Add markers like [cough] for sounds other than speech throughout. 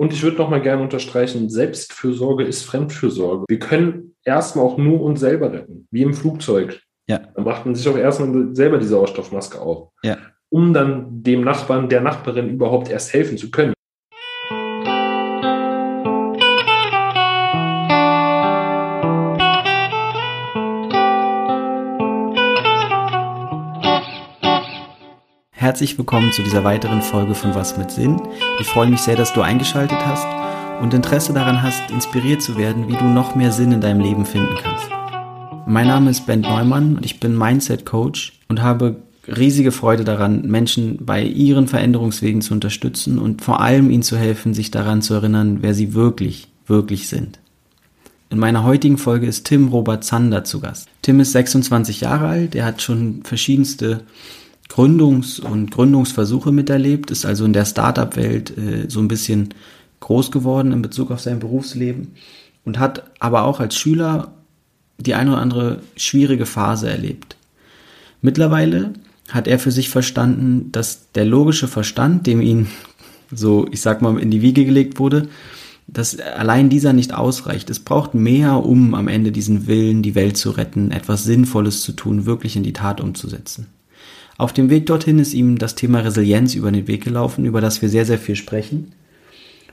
Und ich würde noch mal gerne unterstreichen, Selbstfürsorge ist Fremdfürsorge. Wir können erstmal auch nur uns selber retten, wie im Flugzeug. Ja. Dann macht man sich auch erstmal selber die Sauerstoffmaske auf, Ja. um dann dem Nachbarn, der Nachbarin überhaupt erst helfen zu können. Herzlich willkommen zu dieser weiteren Folge von Was mit Sinn. Ich freue mich sehr, dass du eingeschaltet hast und Interesse daran hast, inspiriert zu werden, wie du noch mehr Sinn in deinem Leben finden kannst. Mein Name ist Ben Neumann und ich bin Mindset Coach und habe riesige Freude daran, Menschen bei ihren Veränderungswegen zu unterstützen und vor allem ihnen zu helfen, sich daran zu erinnern, wer sie wirklich, wirklich sind. In meiner heutigen Folge ist Tim Robert Zander zu Gast. Tim ist 26 Jahre alt, er hat schon verschiedenste Gründungs- und Gründungsversuche miterlebt, ist also in der Startup-Welt äh, so ein bisschen groß geworden in Bezug auf sein Berufsleben und hat aber auch als Schüler die eine oder andere schwierige Phase erlebt. Mittlerweile hat er für sich verstanden, dass der logische Verstand, dem ihn [laughs] so, ich sag mal, in die Wiege gelegt wurde, dass allein dieser nicht ausreicht. Es braucht mehr, um am Ende diesen Willen, die Welt zu retten, etwas Sinnvolles zu tun, wirklich in die Tat umzusetzen. Auf dem Weg dorthin ist ihm das Thema Resilienz über den Weg gelaufen, über das wir sehr, sehr viel sprechen.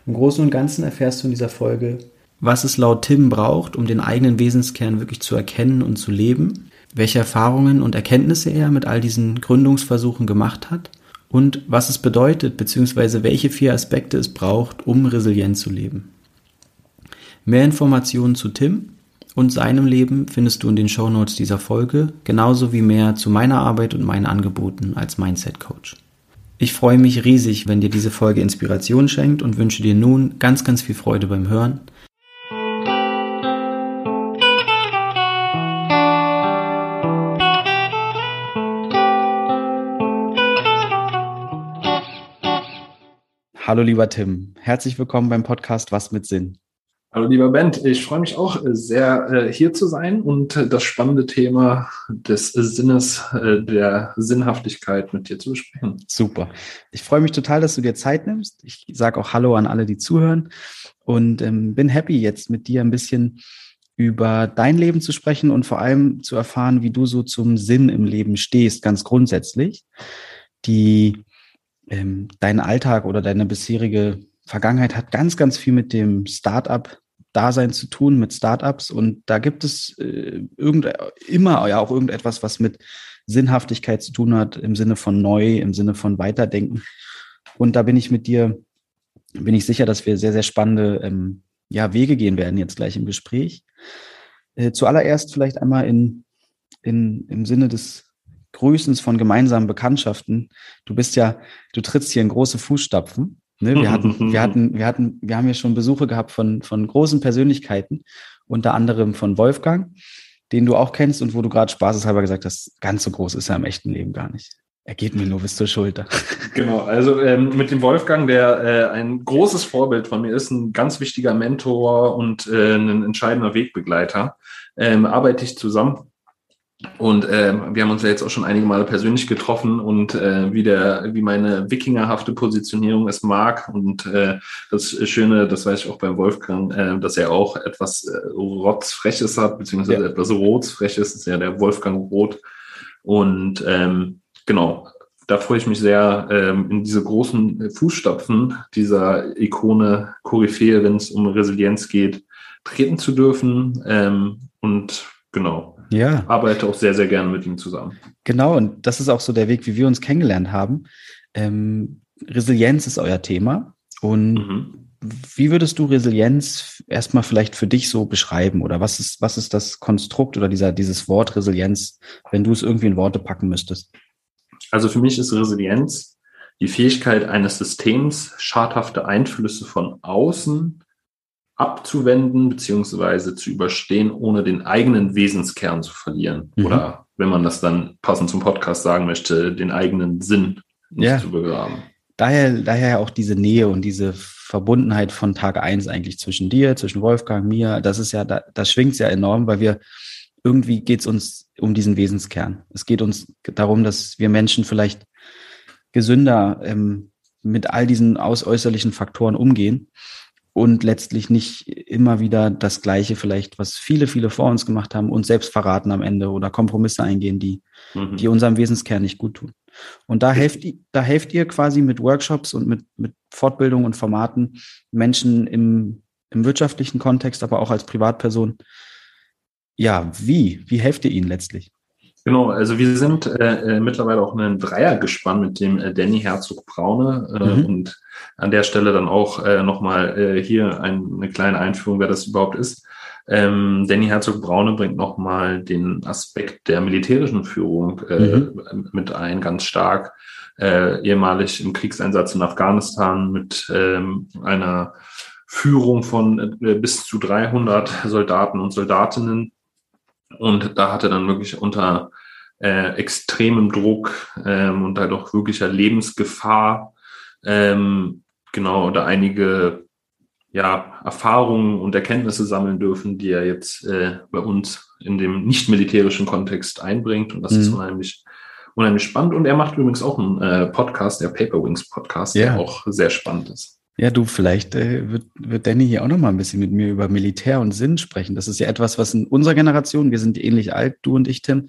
Im Großen und Ganzen erfährst du in dieser Folge, was es laut Tim braucht, um den eigenen Wesenskern wirklich zu erkennen und zu leben, welche Erfahrungen und Erkenntnisse er mit all diesen Gründungsversuchen gemacht hat und was es bedeutet, beziehungsweise welche vier Aspekte es braucht, um resilient zu leben. Mehr Informationen zu Tim und seinem Leben findest du in den Shownotes dieser Folge, genauso wie mehr zu meiner Arbeit und meinen Angeboten als Mindset Coach. Ich freue mich riesig, wenn dir diese Folge Inspiration schenkt und wünsche dir nun ganz, ganz viel Freude beim Hören. Hallo lieber Tim, herzlich willkommen beim Podcast Was mit Sinn. Hallo lieber Bent, ich freue mich auch äh, sehr, äh, hier zu sein und äh, das spannende Thema des Sinnes, der Sinnhaftigkeit mit dir zu besprechen. Super. Ich freue mich total, dass du dir Zeit nimmst. Ich sage auch Hallo an alle, die zuhören und ähm, bin happy, jetzt mit dir ein bisschen über dein Leben zu sprechen und vor allem zu erfahren, wie du so zum Sinn im Leben stehst, ganz grundsätzlich. Die ähm, dein Alltag oder deine bisherige Vergangenheit hat ganz, ganz viel mit dem Startup Dasein zu tun mit Startups und da gibt es äh, irgend, immer ja auch irgendetwas, was mit Sinnhaftigkeit zu tun hat, im Sinne von neu, im Sinne von Weiterdenken. Und da bin ich mit dir, bin ich sicher, dass wir sehr, sehr spannende ähm, ja, Wege gehen werden jetzt gleich im Gespräch. Äh, zuallererst vielleicht einmal in, in, im Sinne des Grüßens von gemeinsamen Bekanntschaften. Du bist ja, du trittst hier in große Fußstapfen. Ne, wir hatten, [laughs] wir hatten, wir hatten, wir haben ja schon Besuche gehabt von, von großen Persönlichkeiten, unter anderem von Wolfgang, den du auch kennst und wo du gerade spaßeshalber gesagt hast, ganz so groß ist er im echten Leben gar nicht. Er geht mir nur bis zur Schulter. [laughs] Genau, also ähm, mit dem Wolfgang, der äh, ein großes Vorbild von mir ist, ein ganz wichtiger Mentor und äh, ein entscheidender Wegbegleiter, ähm, arbeite ich zusammen und äh, wir haben uns ja jetzt auch schon einige Male persönlich getroffen und äh, wie der, wie meine wikingerhafte Positionierung es mag. Und äh, das Schöne, das weiß ich auch bei Wolfgang, äh, dass er auch etwas äh, Rotzfreches hat, beziehungsweise ja. etwas Rotsfreches, ist ja der Wolfgang Rot. Und ähm, genau, da freue ich mich sehr, ähm, in diese großen Fußstapfen dieser Ikone Koryphäe, wenn es um Resilienz geht, treten zu dürfen. Ähm, und genau, ja. Arbeite auch sehr, sehr gerne mit ihm zusammen. Genau, und das ist auch so der Weg, wie wir uns kennengelernt haben. Ähm, Resilienz ist euer Thema. Und mhm. wie würdest du Resilienz erstmal vielleicht für dich so beschreiben? Oder was ist, was ist das Konstrukt oder dieser, dieses Wort Resilienz, wenn du es irgendwie in Worte packen müsstest? Also für mich ist Resilienz die Fähigkeit eines Systems, schadhafte Einflüsse von außen abzuwenden beziehungsweise zu überstehen, ohne den eigenen Wesenskern zu verlieren. Mhm. Oder wenn man das dann passend zum Podcast sagen möchte, den eigenen Sinn nicht ja. zu begraben. Daher, daher auch diese Nähe und diese Verbundenheit von Tag eins eigentlich zwischen dir, zwischen Wolfgang, mir, das ist ja, da, das schwingt ja enorm, weil wir irgendwie geht es uns um diesen Wesenskern. Es geht uns darum, dass wir Menschen vielleicht gesünder ähm, mit all diesen ausäußerlichen Faktoren umgehen und letztlich nicht immer wieder das Gleiche vielleicht, was viele, viele vor uns gemacht haben, und selbst verraten am Ende oder Kompromisse eingehen, die, mhm. die unserem Wesenskern nicht gut tun. Und da helft, da helft ihr quasi mit Workshops und mit, mit Fortbildung und Formaten Menschen im, im wirtschaftlichen Kontext, aber auch als Privatperson. Ja, wie? Wie helft ihr ihnen letztlich? Genau, also wir sind äh, äh, mittlerweile auch ein Dreiergespann mit dem äh, Danny Herzog Braune äh, mhm. und an der Stelle dann auch äh, nochmal äh, hier ein, eine kleine Einführung, wer das überhaupt ist. Ähm, Danny Herzog Braune bringt nochmal den Aspekt der militärischen Führung äh, mhm. mit ein, ganz stark. Äh, ehemalig im Kriegseinsatz in Afghanistan mit ähm, einer Führung von äh, bis zu 300 Soldaten und Soldatinnen und da hatte dann wirklich unter äh, extremem Druck ähm, und halt auch wirklicher Lebensgefahr ähm, genau oder einige ja, Erfahrungen und Erkenntnisse sammeln dürfen, die er jetzt äh, bei uns in dem nicht militärischen Kontext einbringt. Und das mhm. ist unheimlich, unheimlich spannend. Und er macht übrigens auch einen äh, Podcast, der Paperwings Podcast, ja. der auch sehr spannend ist. Ja, du, vielleicht äh, wird, wird Danny hier auch noch mal ein bisschen mit mir über Militär und Sinn sprechen. Das ist ja etwas, was in unserer Generation, wir sind ähnlich alt, du und ich, Tim,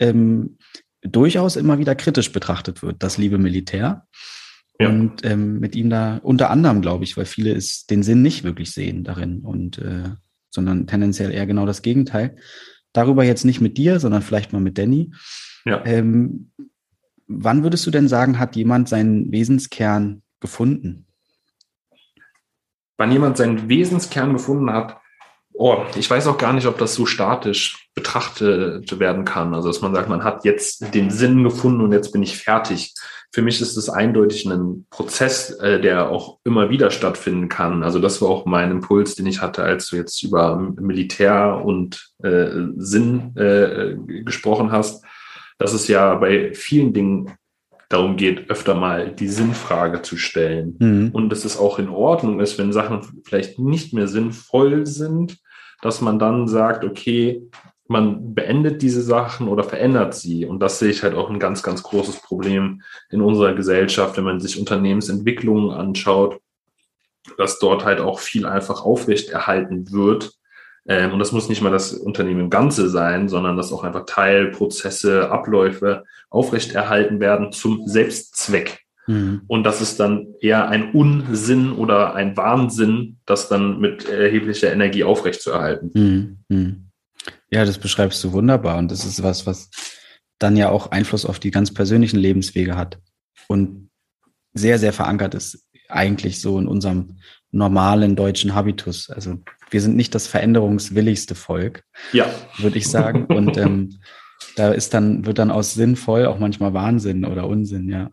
ähm, durchaus immer wieder kritisch betrachtet wird, das liebe Militär. Ja. Und ähm, mit ihm da unter anderem, glaube ich, weil viele es den Sinn nicht wirklich sehen darin und äh, sondern tendenziell eher genau das Gegenteil. Darüber jetzt nicht mit dir, sondern vielleicht mal mit Danny. Ja. Ähm, wann würdest du denn sagen, hat jemand seinen Wesenskern gefunden? Wann jemand seinen Wesenskern gefunden hat, oh, ich weiß auch gar nicht, ob das so statisch betrachtet werden kann. Also, dass man sagt, man hat jetzt den Sinn gefunden und jetzt bin ich fertig. Für mich ist es eindeutig ein Prozess, äh, der auch immer wieder stattfinden kann. Also, das war auch mein Impuls, den ich hatte, als du jetzt über Militär und äh, Sinn äh, gesprochen hast, dass es ja bei vielen Dingen darum geht, öfter mal die Sinnfrage zu stellen. Mhm. Und dass es auch in Ordnung ist, wenn Sachen vielleicht nicht mehr sinnvoll sind, dass man dann sagt, okay, man beendet diese Sachen oder verändert sie. Und das sehe ich halt auch ein ganz, ganz großes Problem in unserer Gesellschaft, wenn man sich Unternehmensentwicklungen anschaut, dass dort halt auch viel einfach aufrechterhalten wird, ähm, und das muss nicht mal das Unternehmen im Ganze sein, sondern dass auch einfach Teilprozesse, Abläufe aufrechterhalten werden zum Selbstzweck. Mhm. Und das ist dann eher ein Unsinn oder ein Wahnsinn, das dann mit erheblicher Energie aufrechtzuerhalten. Mhm. mhm. Ja, das beschreibst du wunderbar. Und das ist was, was dann ja auch Einfluss auf die ganz persönlichen Lebenswege hat und sehr, sehr verankert ist eigentlich so in unserem normalen deutschen Habitus. Also wir sind nicht das veränderungswilligste Volk, ja. würde ich sagen. [laughs] Und ähm, da ist dann, wird dann aus sinnvoll auch manchmal Wahnsinn oder Unsinn, ja.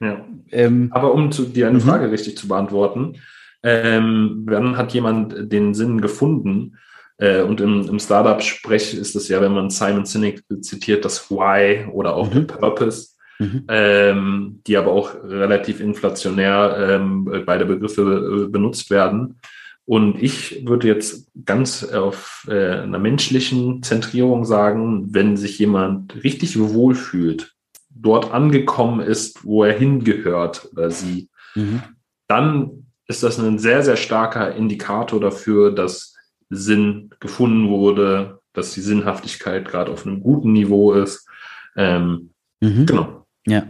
ja. Ähm, Aber um zu, dir eine mhm. Frage richtig zu beantworten, ähm, wann hat jemand den Sinn gefunden? Äh, und im, im Startup-Sprech ist es ja, wenn man Simon Sinek zitiert, das Why oder auch mhm. der Purpose. Mhm. Ähm, die aber auch relativ inflationär ähm, beide Begriffe äh, benutzt werden. Und ich würde jetzt ganz auf äh, einer menschlichen Zentrierung sagen, wenn sich jemand richtig wohlfühlt, dort angekommen ist, wo er hingehört oder sie, mhm. dann ist das ein sehr, sehr starker Indikator dafür, dass Sinn gefunden wurde, dass die Sinnhaftigkeit gerade auf einem guten Niveau ist. Ähm, mhm. Genau. Ja.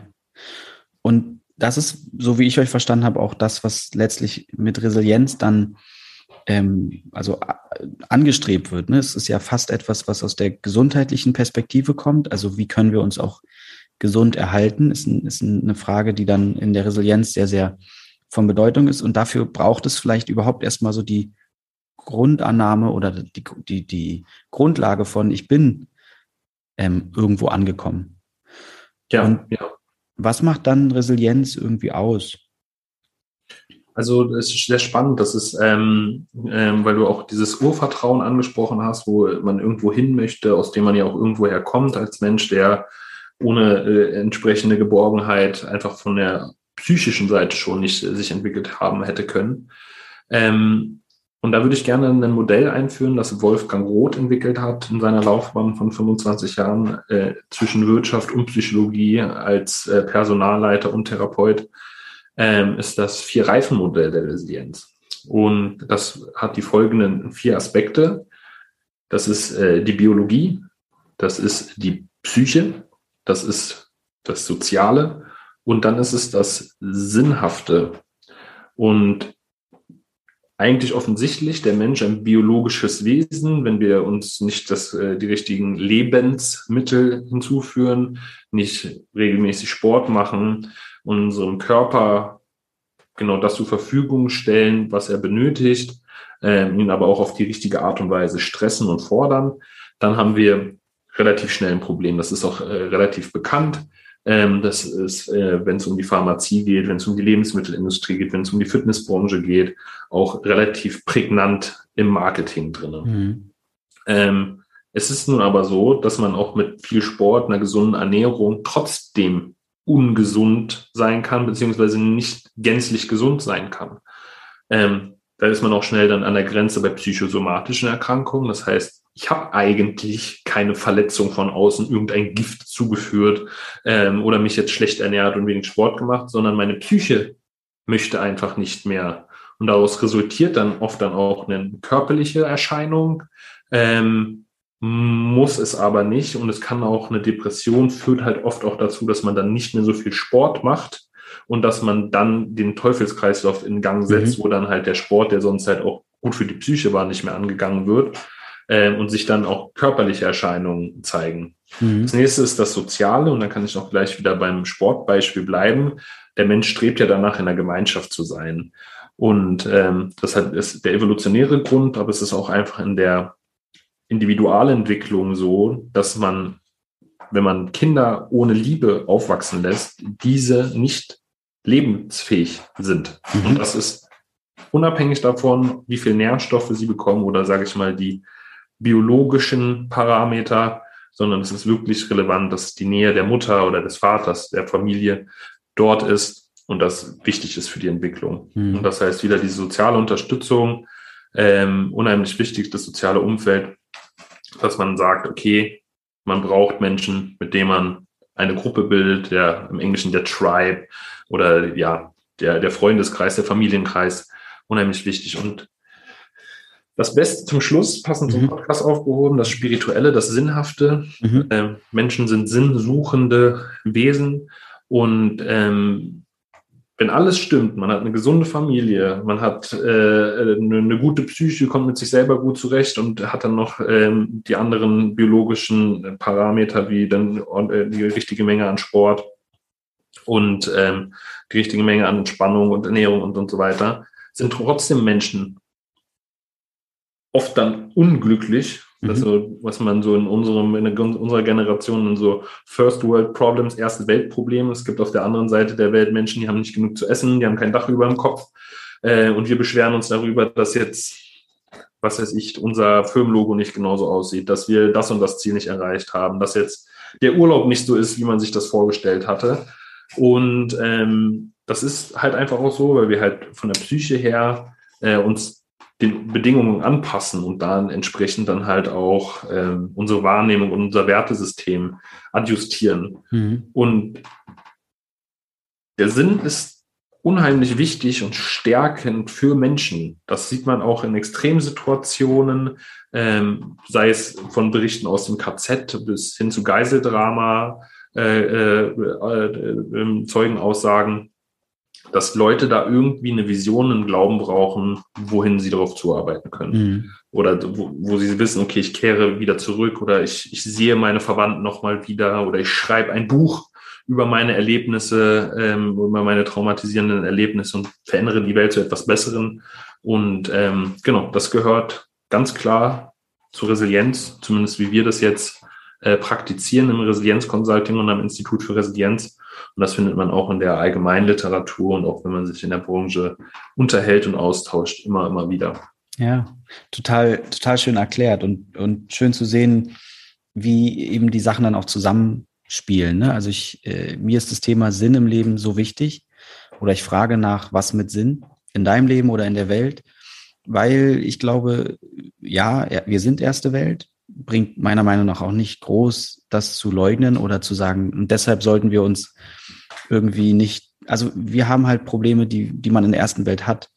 Und das ist, so wie ich euch verstanden habe, auch das, was letztlich mit Resilienz dann ähm, also angestrebt wird. Ne? Es ist ja fast etwas, was aus der gesundheitlichen Perspektive kommt. Also wie können wir uns auch gesund erhalten, ist, ein, ist eine Frage, die dann in der Resilienz sehr, sehr von Bedeutung ist. Und dafür braucht es vielleicht überhaupt erstmal so die Grundannahme oder die, die, die Grundlage von, ich bin ähm, irgendwo angekommen. Ja, Und ja. Was macht dann Resilienz irgendwie aus? Also es ist sehr spannend, das ist, ähm, ähm, weil du auch dieses Urvertrauen angesprochen hast, wo man irgendwo hin möchte, aus dem man ja auch irgendwo herkommt als Mensch, der ohne äh, entsprechende Geborgenheit einfach von der psychischen Seite schon nicht äh, sich entwickelt haben hätte können. Ähm, und da würde ich gerne ein Modell einführen, das Wolfgang Roth entwickelt hat in seiner Laufbahn von 25 Jahren äh, zwischen Wirtschaft und Psychologie als äh, Personalleiter und Therapeut ähm, ist das Vier-Reifen-Modell der Resilienz. Und das hat die folgenden vier Aspekte. Das ist äh, die Biologie, das ist die Psyche, das ist das Soziale und dann ist es das Sinnhafte. Und eigentlich offensichtlich der Mensch ein biologisches Wesen, wenn wir uns nicht das, äh, die richtigen Lebensmittel hinzuführen, nicht regelmäßig Sport machen, unserem Körper genau das zur Verfügung stellen, was er benötigt, äh, ihn aber auch auf die richtige Art und Weise stressen und fordern, dann haben wir relativ schnell ein Problem. Das ist auch äh, relativ bekannt. Ähm, das ist, äh, wenn es um die Pharmazie geht, wenn es um die Lebensmittelindustrie geht, wenn es um die Fitnessbranche geht, auch relativ prägnant im Marketing drin. Mhm. Ähm, es ist nun aber so, dass man auch mit viel Sport, einer gesunden Ernährung trotzdem ungesund sein kann, beziehungsweise nicht gänzlich gesund sein kann. Ähm, da ist man auch schnell dann an der Grenze bei psychosomatischen Erkrankungen. Das heißt, ich habe eigentlich keine Verletzung von außen, irgendein Gift zugeführt ähm, oder mich jetzt schlecht ernährt und wenig Sport gemacht, sondern meine Psyche möchte einfach nicht mehr. Und daraus resultiert dann oft dann auch eine körperliche Erscheinung, ähm, muss es aber nicht. Und es kann auch eine Depression führt halt oft auch dazu, dass man dann nicht mehr so viel Sport macht und dass man dann den Teufelskreislauf in Gang setzt, mhm. wo dann halt der Sport, der sonst halt auch gut für die Psyche war, nicht mehr angegangen wird äh, und sich dann auch körperliche Erscheinungen zeigen. Mhm. Das nächste ist das Soziale und dann kann ich auch gleich wieder beim Sportbeispiel bleiben. Der Mensch strebt ja danach, in der Gemeinschaft zu sein. Und ähm, das hat, ist der evolutionäre Grund, aber es ist auch einfach in der Individualentwicklung so, dass man, wenn man Kinder ohne Liebe aufwachsen lässt, diese nicht lebensfähig sind. Mhm. Und das ist unabhängig davon, wie viel Nährstoffe sie bekommen oder sage ich mal die biologischen Parameter, sondern es ist wirklich relevant, dass die Nähe der Mutter oder des Vaters, der Familie dort ist und das wichtig ist für die Entwicklung. Mhm. Und das heißt wieder die soziale Unterstützung, ähm, unheimlich wichtig, das soziale Umfeld, dass man sagt, okay, man braucht Menschen, mit denen man eine Gruppe bildet, der im Englischen der Tribe oder ja, der, der Freundeskreis, der Familienkreis, unheimlich wichtig. Und das Beste zum Schluss, passend mhm. zum Podcast aufgehoben, das Spirituelle, das Sinnhafte. Mhm. Äh, Menschen sind sinnsuchende Wesen und ähm, wenn alles stimmt, man hat eine gesunde Familie, man hat äh, eine, gute Psyche, kommt mit sich selber gut zurecht und hat dann noch ähm, die anderen biologischen Parameter wie dann äh, die richtige Menge an Sport und ähm, die richtige Menge an Entspannung und Ernährung und, und so weiter, sind trotzdem Menschen oft dann unglücklich. Mhm. Also, was man so in unserem, in unserer Generation in so First World Problems, erste Weltprobleme. Es gibt auf der anderen Seite der Welt Menschen, die haben nicht genug zu essen, die haben kein Dach über dem Kopf. Äh, und wir beschweren uns darüber, dass jetzt, was weiß ich, unser Firmenlogo nicht genauso aussieht, dass wir das und das Ziel nicht erreicht haben, dass jetzt der Urlaub nicht so ist, wie man sich das vorgestellt hatte. Und ähm, das ist halt einfach auch so, weil wir halt von der Psyche her äh, uns den Bedingungen anpassen und dann entsprechend dann halt auch ähm, unsere Wahrnehmung und unser Wertesystem adjustieren. Mhm. Und der Sinn ist unheimlich wichtig und stärkend für Menschen. Das sieht man auch in Extremsituationen, ähm, sei es von Berichten aus dem KZ bis hin zu Geiseldrama, äh, äh, äh, Zeugenaussagen dass Leute da irgendwie eine Vision, einen Glauben brauchen, wohin sie darauf zuarbeiten können. Mhm. Oder wo, wo, sie wissen, okay, ich kehre wieder zurück oder ich, ich sehe meine Verwandten nochmal wieder oder ich schreibe ein Buch über meine Erlebnisse, ähm, über meine traumatisierenden Erlebnisse und verändere die Welt zu etwas Besseren. Und ähm, genau, das gehört ganz klar zur Resilienz, zumindest wie wir das jetzt äh, praktizieren im Resilienz-Consulting und am Institut für Resilienz. Und das findet man auch in der allgemeinen Literatur und auch wenn man sich in der Branche unterhält und austauscht, immer, immer wieder. Ja, total, total schön erklärt und, und schön zu sehen, wie eben die Sachen dann auch zusammenspielen. Ne? Also ich, äh, mir ist das Thema Sinn im Leben so wichtig oder ich frage nach, was mit Sinn in deinem Leben oder in der Welt, weil ich glaube, ja, wir sind erste Welt, bringt meiner Meinung nach auch nicht groß, das zu leugnen oder zu sagen, und deshalb sollten wir uns irgendwie nicht also wir haben halt Probleme, die, die man in der ersten Welt hat.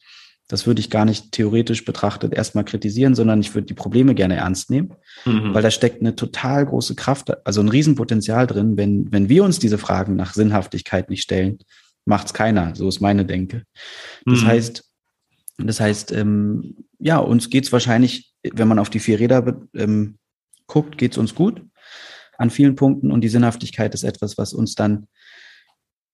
Das würde ich gar nicht theoretisch betrachtet erstmal kritisieren, sondern ich würde die Probleme gerne ernst nehmen, mhm. weil da steckt eine total große Kraft, also ein Riesenpotenzial drin. Wenn, wenn wir uns diese Fragen nach Sinnhaftigkeit nicht stellen, macht's keiner. So ist meine Denke. Das mhm. heißt, das heißt, ähm, ja, uns geht's wahrscheinlich, wenn man auf die vier Räder ähm, guckt, geht's uns gut an vielen Punkten und die Sinnhaftigkeit ist etwas, was uns dann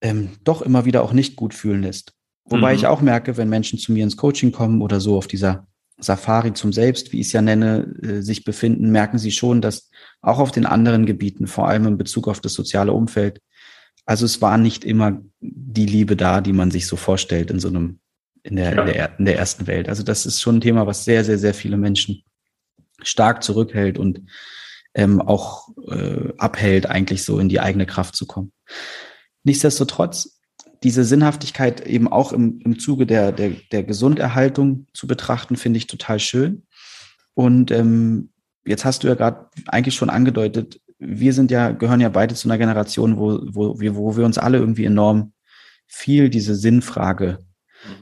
ähm, doch immer wieder auch nicht gut fühlen lässt. Wobei mhm. ich auch merke, wenn Menschen zu mir ins Coaching kommen oder so auf dieser Safari zum Selbst, wie ich es ja nenne, äh, sich befinden, merken sie schon, dass auch auf den anderen Gebieten, vor allem in Bezug auf das soziale Umfeld, also es war nicht immer die Liebe da, die man sich so vorstellt in so einem, in der, ja. in der, in der ersten Welt. Also das ist schon ein Thema, was sehr, sehr, sehr viele Menschen stark zurückhält und ähm, auch äh, abhält, eigentlich so in die eigene Kraft zu kommen. Nichtsdestotrotz, diese Sinnhaftigkeit eben auch im, im Zuge der, der, der Gesunderhaltung zu betrachten, finde ich total schön. Und ähm, jetzt hast du ja gerade eigentlich schon angedeutet, wir sind ja, gehören ja beide zu einer Generation, wo, wo, wir, wo wir uns alle irgendwie enorm viel diese Sinnfrage.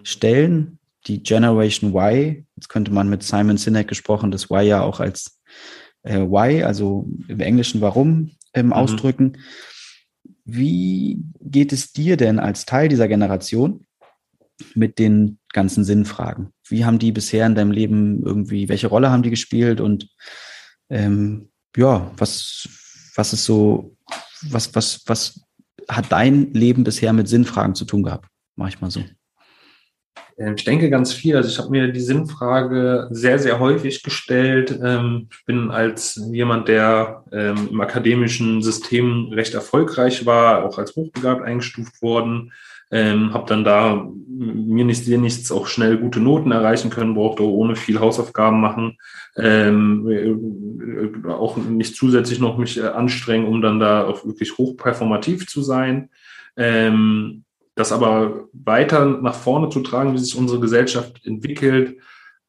Stellen. Die Generation Y, jetzt könnte man mit Simon Sinek gesprochen, das Y ja auch als äh, Why, also im Englischen warum, ähm, mhm. ausdrücken. Wie geht es dir denn als Teil dieser Generation mit den ganzen Sinnfragen? Wie haben die bisher in deinem Leben irgendwie, welche Rolle haben die gespielt und ähm, ja, was, was ist so, was, was, was hat dein Leben bisher mit Sinnfragen zu tun gehabt? Mach ich mal so. Ähm, ich denke ganz viel. Also ich habe mir die Sinnfrage sehr, sehr häufig gestellt. Ähm, ich bin als jemand, der ähm, im akademischen System recht erfolgreich war, auch als hochbegabt eingestuft worden. Ähm, habe dann da mir nicht sehr nichts auch schnell gute Noten erreichen können, brauchte ohne viel Hausaufgaben machen, äh, auch nicht zusätzlich noch mich äh, anstrengen, um dann da auch wirklich hochperformativ zu sein. Das aber weiter nach vorne zu tragen, wie sich unsere Gesellschaft entwickelt,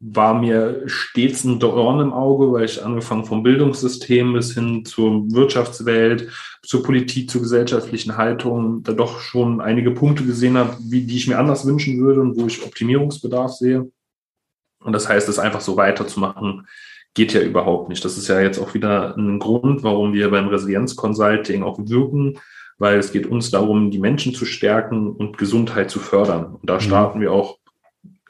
war mir stets ein Dorn im Auge, weil ich angefangen vom Bildungssystem bis hin zur Wirtschaftswelt, zur Politik, zur gesellschaftlichen Haltung, da doch schon einige Punkte gesehen habe, wie, die ich mir anders wünschen würde und wo ich Optimierungsbedarf sehe. Und das heißt, es einfach so weiterzumachen, geht ja überhaupt nicht. Das ist ja jetzt auch wieder ein Grund, warum wir beim Resilienz Consulting auch wirken, weil es geht uns darum, die Menschen zu stärken und Gesundheit zu fördern. Und da mhm. starten mhm. wir auch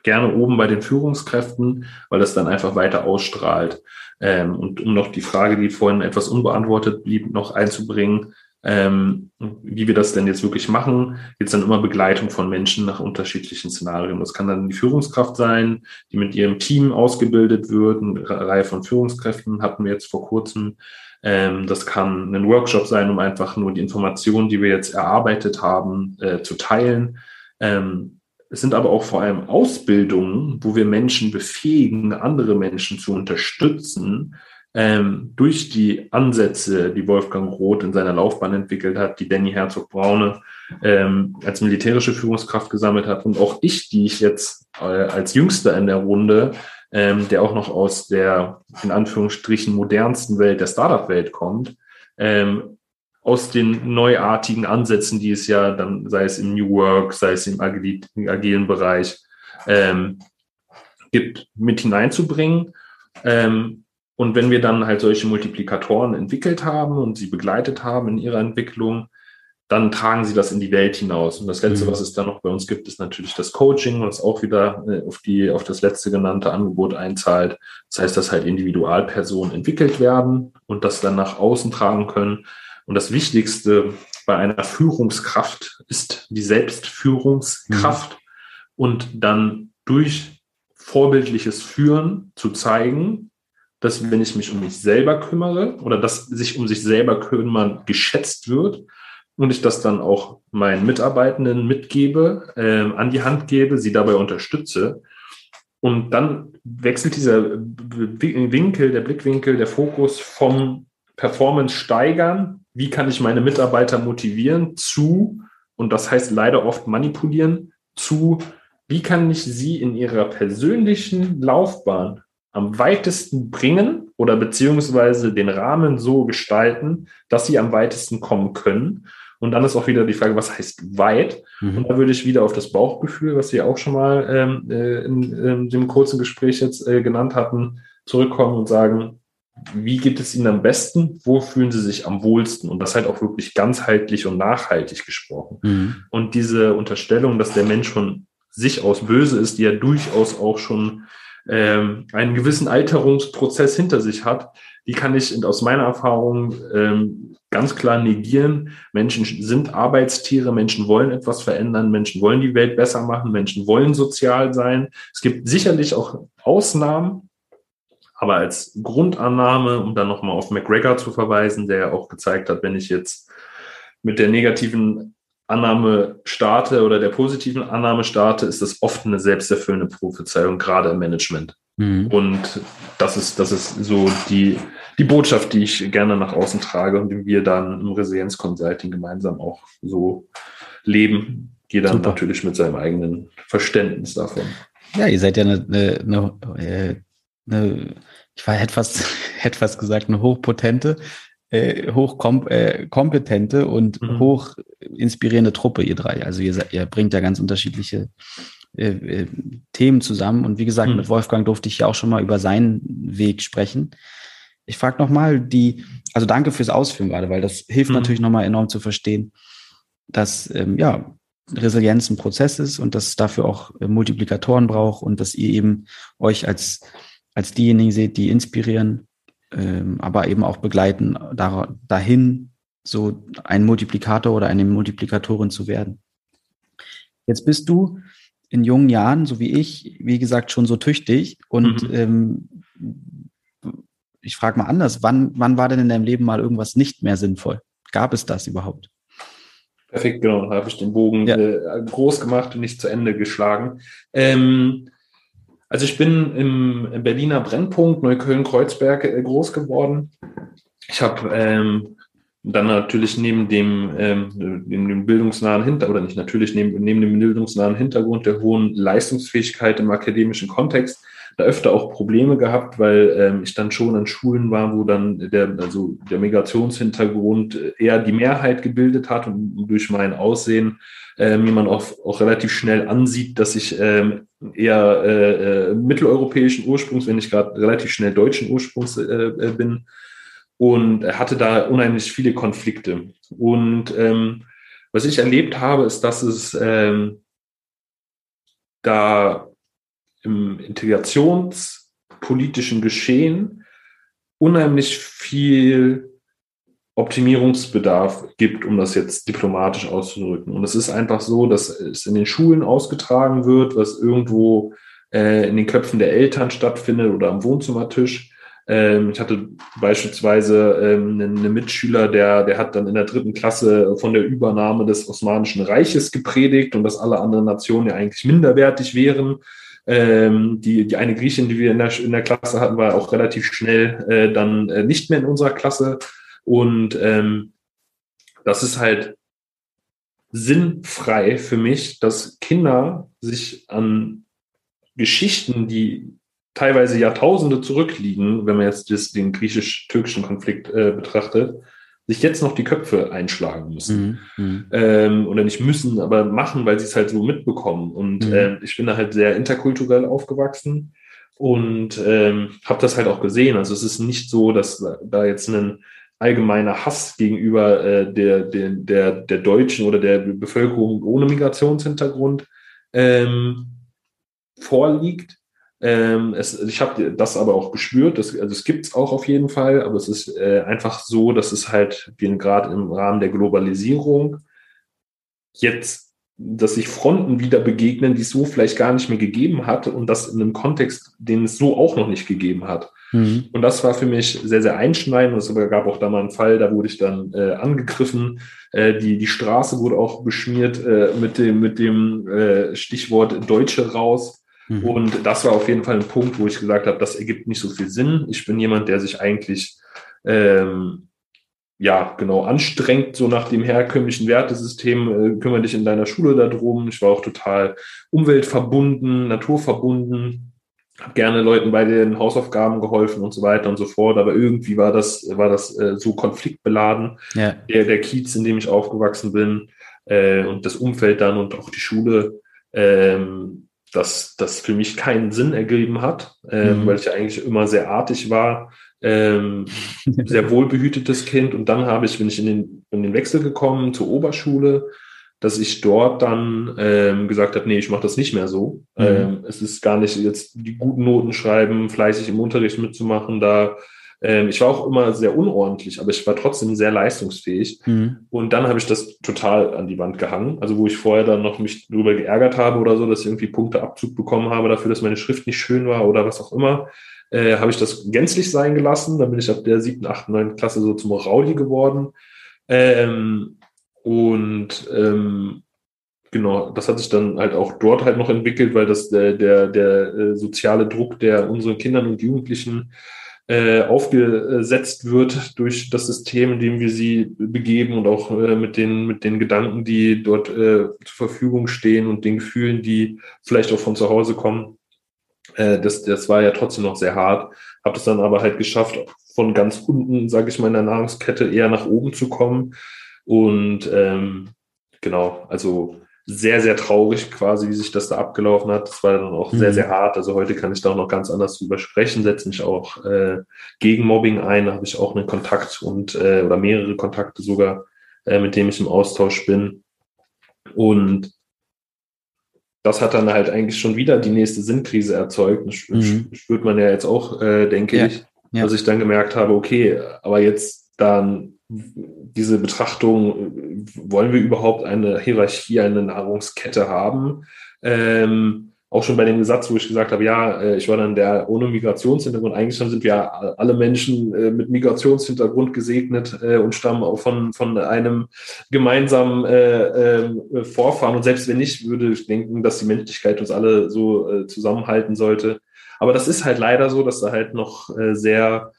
gerne oben bei den Führungskräften, weil das dann einfach weiter ausstrahlt. Ähm, und um noch die Frage, die vorhin etwas unbeantwortet blieb, noch einzubringen, ähm, wie wir das denn jetzt wirklich machen, es dann immer Begleitung von Menschen nach unterschiedlichen Szenarien. Das kann dann die Führungskraft sein, die mit ihrem Team ausgebildet wird. Eine Reihe von Führungskräften hatten wir jetzt vor kurzem ähm, das kann ein Workshop sein, um einfach nur die Informationen, die wir jetzt erarbeitet haben, äh, zu teilen. Ähm, es sind aber auch vor allem Ausbildungen, wo wir Menschen befähigen, andere Menschen zu unterstützen, ähm, durch die Ansätze, die Wolfgang Roth in seiner Laufbahn entwickelt hat, die Danny Herzog-Braune ähm, als militärische Führungskraft gesammelt hat und auch ich, die ich jetzt äh, als Jüngster in der Runde ähm, der auch noch aus der in Anführungsstrichen modernsten Welt, der Startup-Welt kommt, ähm, aus den neuartigen Ansätzen, die es ja dann, sei es im New Work, sei es im agilen Bereich, ähm, gibt, mit hineinzubringen. Ähm, und wenn wir dann halt solche Multiplikatoren entwickelt haben und sie begleitet haben in ihrer Entwicklung, dann tragen sie das in die Welt hinaus. Und das Letzte, mhm. was es dann noch bei uns gibt, ist natürlich das Coaching, was auch wieder äh, auf, die, auf das letzte genannte Angebot einzahlt. Das heißt, dass halt Individualpersonen entwickelt werden und das dann nach außen tragen können. Und das Wichtigste bei einer Führungskraft ist die Selbstführungskraft mhm. und dann durch vorbildliches Führen zu zeigen, dass wenn ich mich um mich selber kümmere oder dass sich um sich selber kümmern geschätzt wird, und ich das dann auch meinen Mitarbeitenden mitgebe, äh, an die Hand gebe, sie dabei unterstütze. Und dann wechselt dieser Winkel, der Blickwinkel, der Fokus vom Performance steigern, wie kann ich meine Mitarbeiter motivieren, zu, und das heißt leider oft manipulieren, zu, wie kann ich sie in ihrer persönlichen Laufbahn am weitesten bringen oder beziehungsweise den Rahmen so gestalten, dass sie am weitesten kommen können Und dann ist auch wieder die Frage, was heißt weit? Mhm. Und da würde ich wieder auf das Bauchgefühl, was Sie auch schon mal ähm, äh, in, in, dem kurzen Gespräch jetzt äh, genannt hatten, zurückkommen und sagen, wie geht es Ihnen am besten? Wo fühlen Sie sich am wohlsten? Und das halt auch wirklich ganzheitlich und nachhaltig gesprochen. Mhm. Und diese Unterstellung, dass der Mensch von sich aus böse ist, die ja durchaus auch schon ähm, einen gewissen Alterungsprozess hinter sich hat, die kann ich aus meiner Erfahrung ähm, ganz klar negieren. Menschen sind Arbeitstiere, Menschen wollen etwas verändern, Menschen wollen die Welt besser machen, Menschen wollen sozial sein. Es gibt sicherlich auch Ausnahmen, aber als Grundannahme, um dann nochmal auf McGregor zu verweisen, der ja auch gezeigt hat, wenn ich jetzt mit der negativen Annahme starte oder der positiven Annahme starte, ist das oft eine selbsterfüllende Prophezeiung, gerade im Management. Mhm. Und das ist, das ist so die, die Botschaft, die ich gerne nach außen trage und die wir dann im Resilienz Consulting gemeinsam auch so leben. Jeder Super. natürlich mit seinem eigenen Verständnis davon. Ja, ihr seid ja eine, eine, eine, eine ich war, [laughs] hätte fast gesagt, eine hochpotente, äh, hochkompetente äh, und mhm. hoch inspirierende Truppe, ihr drei. Also ihr, ihr bringt ja ganz unterschiedliche äh, äh, Themen zusammen. Und wie gesagt, mhm. mit Wolfgang durfte ich ja auch schon mal über seinen Weg sprechen. Ich frage nochmal die, also danke fürs Ausführen gerade, weil das hilft mhm. natürlich nochmal enorm zu verstehen, dass ähm, ja Resilienz ein Prozess ist und dass es dafür auch äh, Multiplikatoren braucht und dass ihr eben euch als, als diejenigen seht, die inspirieren, ähm, aber eben auch begleiten, da, dahin so ein Multiplikator oder eine Multiplikatorin zu werden. Jetzt bist du in jungen Jahren, so wie ich, wie gesagt, schon so tüchtig. Und mhm. ähm, ich frage mal anders, wann, wann war denn in deinem Leben mal irgendwas nicht mehr sinnvoll? Gab es das überhaupt? Perfekt, genau. Da habe ich den Bogen ja. äh, groß gemacht und nicht zu Ende geschlagen. Ähm, also ich bin im Berliner Brennpunkt Neukölln-Kreuzberg äh, groß geworden. Ich habe ähm, dann natürlich neben dem, ähm, neben dem bildungsnahen Hinter oder nicht natürlich neben, neben dem bildungsnahen Hintergrund der hohen Leistungsfähigkeit im akademischen Kontext da öfter auch Probleme gehabt, weil ähm, ich dann schon an Schulen war, wo dann der, also der Migrationshintergrund eher die Mehrheit gebildet hat und durch mein Aussehen äh, mir man auch, auch relativ schnell ansieht, dass ich ähm, eher äh, äh, mitteleuropäischen Ursprungs, wenn ich gerade relativ schnell deutschen Ursprungs äh, äh bin und hatte da unheimlich viele Konflikte. Und ähm, was ich erlebt habe, ist, dass es ähm, da im integrationspolitischen Geschehen unheimlich viel Optimierungsbedarf gibt, um das jetzt diplomatisch auszudrücken. Und es ist einfach so, dass es in den Schulen ausgetragen wird, was irgendwo äh, in den Köpfen der Eltern stattfindet oder am Wohnzimmertisch. Ähm, ich hatte beispielsweise ähm, einen, einen, Mitschüler, der, der hat dann in der dritten Klasse von der Übernahme des Osmanischen Reiches gepredigt und dass alle anderen Nationen ja eigentlich minderwertig wären. Ähm, die, die eine Griechin, die wir in der, in der Klasse hatten, war auch relativ schnell äh, dann äh, nicht mehr in unserer Klasse. Und ähm, das ist halt sinnfrei für mich, dass Kinder sich an Geschichten, die teilweise Jahrtausende zurückliegen, wenn man jetzt das, den griechisch-türkischen Konflikt äh, betrachtet, sich jetzt noch die Köpfe einschlagen müssen. Mhm. mhm. Ähm, oder nicht müssen, aber machen, weil sie es halt so mitbekommen. Und mhm. äh, ich bin da halt sehr interkulturell aufgewachsen und ähm, habe das halt auch gesehen. Also es ist nicht so, dass da jetzt ein allgemeiner Hass gegenüber äh, der, der, der, der Deutschen oder der Bevölkerung ohne Migrationshintergrund ähm, vorliegt. Ähm, es, ich habe das aber auch gespürt, das, also es gibt es auch auf jeden Fall, aber es ist äh, einfach so, dass es halt gerade im Rahmen der Globalisierung jetzt, dass sich Fronten wieder begegnen, die es so vielleicht gar nicht mehr gegeben hat und das in einem Kontext, den es so auch noch nicht gegeben hat. Mhm. Und das war für mich sehr, sehr einschneidend. Es gab auch da mal einen Fall, da wurde ich dann äh, angegriffen. Äh, die, die Straße wurde auch beschmiert äh, mit dem, mit dem äh, Stichwort Deutsche raus. Mhm. Und das war auf jeden Fall ein Punkt, wo ich gesagt habe, das ergibt nicht so viel Sinn. Ich bin jemand, der sich eigentlich ähm, ja, genau, anstrengt, so nach dem herkömmlichen Wertesystem, äh, kümmere dich in deiner Schule darum. Ich war auch total umweltverbunden, naturverbunden. habe gerne Leuten bei den Hausaufgaben geholfen und so weiter und so fort, aber irgendwie war das, war das äh, so konfliktbeladen. Ja. Der, der Kiez, in dem ich aufgewachsen bin äh, und das Umfeld dann und auch die Schule, ähm, dass das für mich keinen Sinn ergeben hat, ähm, mhm. weil ich ja eigentlich immer sehr artig war, ähm, [laughs] sehr wohlbehütetes Kind. Und dann habe ich, bin ich in den, in den Wechsel gekommen zur Oberschule, dass ich dort dann ähm, gesagt habe, nee, ich mache das nicht mehr so. Mhm. Ähm, es ist gar nicht jetzt die guten Noten schreiben, fleißig im Unterricht mitzumachen. Da ähm, ich war auch immer sehr unordentlich, aber ich war trotzdem sehr leistungsfähig. Mhm. Und dann habe ich das total an die Wand gehangen. Also wo ich vorher dann noch mich darüber geärgert habe oder so, dass ich irgendwie Punkteabzug bekommen habe dafür, dass meine Schrift nicht schön war oder was auch immer, äh, habe ich das gänzlich sein gelassen. Dann bin ich ab der siebten, achten, neunten Klasse so zum Rauli geworden. Ähm, und ähm, genau, das hat sich dann halt auch dort halt noch entwickelt, weil das der, der, der äh, soziale Druck, der unseren Kindern und Jugendlichen äh, aufgesetzt wird durch das System, in dem wir sie begeben und auch äh, mit, den, mit den Gedanken, die dort äh, zur Verfügung stehen und den Gefühlen, die vielleicht auch von zu Hause kommen. Äh, das, das war ja trotzdem noch sehr hart. Habe es dann aber halt geschafft, von ganz unten, sage ich mal, in der Nahrungskette eher nach oben zu kommen und ähm, genau, also sehr, sehr traurig quasi, wie sich das da abgelaufen hat. Das war dann auch mhm. sehr, sehr hart. Also heute kann ich da auch noch ganz anders drüber sprechen, setze mich auch äh, gegen Mobbing ein, habe ich auch einen Kontakt und äh, oder mehrere Kontakte sogar, äh, mit dem ich im Austausch bin. Und das hat dann halt eigentlich schon wieder die nächste Sinnkrise erzeugt. Das mhm. spürt man ja jetzt auch, äh, denke ja. ich, ja. dass ich dann gemerkt habe, okay, aber jetzt dann diese Betrachtung, wollen wir überhaupt eine Hierarchie, eine Nahrungskette haben? Ähm, auch schon bei dem Satz, wo ich gesagt habe, ja, äh, ich war dann der ohne Migrationshintergrund. Eigentlich sind wir alle Menschen äh, mit Migrationshintergrund gesegnet äh, und stammen auch von, von einem gemeinsamen äh, Vorfahren. Und selbst wenn nicht, würde ich denken, dass die Menschlichkeit uns alle so zusammenhalten sollte. Aber das ist halt leider so, dass da halt noch sehr,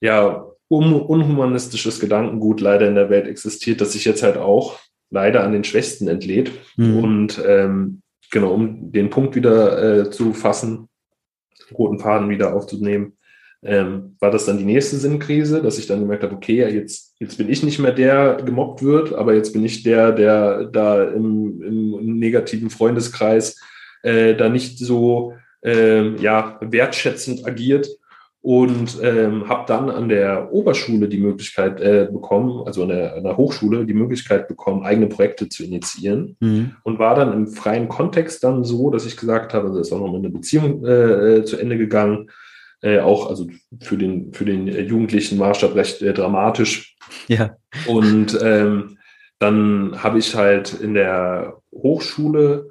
ja, un unhumanistisches Gedankengut leider in der Welt existiert, das sich jetzt halt auch leider an den Schwächsten entlädt. Mhm. Und ähm, genau, um den Punkt wieder äh, zu fassen, roten Faden wieder aufzunehmen, ähm, war das dann die nächste Sinnkrise, dass ich dann gemerkt habe, okay, ja, jetzt, jetzt bin ich nicht mehr der gemobbt wird, aber jetzt bin ich der, der da im, im negativen Freundeskreis äh, da nicht so äh, ja, wertschätzend agiert und ähm, habe dann an der Oberschule die Möglichkeit äh, bekommen, also an der, an der, Hochschule die Möglichkeit bekommen, eigene Projekte zu initiieren mhm. und war dann im freien Kontext dann so, dass ich gesagt habe, also ist auch noch eine Beziehung äh, zu Ende gegangen, äh, auch also für den für den jugendlichen Maßstab recht äh, dramatisch. Ja. Und ähm, dann habe ich halt in der Hochschule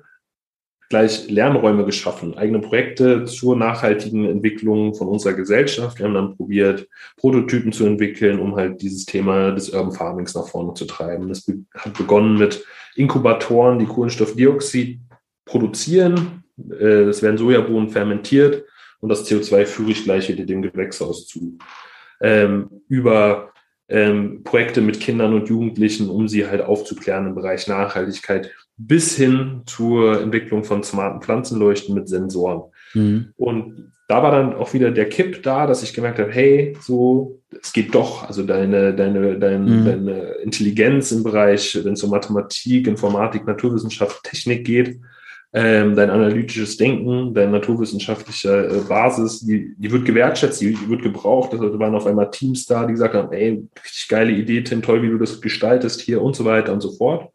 gleich Lernräume geschaffen, eigene Projekte zur nachhaltigen Entwicklung von unserer Gesellschaft. Wir haben dann probiert, Prototypen zu entwickeln, um halt dieses Thema des Urban Farmings nach vorne zu treiben. Das hat begonnen mit Inkubatoren, die Kohlenstoffdioxid produzieren. Es äh, werden Sojabohnen fermentiert und das CO2 führe ich gleich wieder dem Gewächshaus zu. Ähm, über ähm, Projekte mit Kindern und Jugendlichen, um sie halt aufzuklären im Bereich Nachhaltigkeit, bis hin zur Entwicklung von smarten Pflanzenleuchten mit Sensoren. Mhm. Und da war dann auch wieder der Kipp da, dass ich gemerkt habe, hey, so, es geht doch, also deine, deine, deine, mhm. deine Intelligenz im Bereich, wenn es um Mathematik, Informatik, Naturwissenschaft, Technik geht, ähm, dein analytisches Denken, deine naturwissenschaftliche äh, Basis, die, die wird gewertschätzt, die, die wird gebraucht. Also waren auf einmal Teams da, die gesagt haben, ey, richtig geile Idee, Tim, toll, wie du das gestaltest hier und so weiter und so fort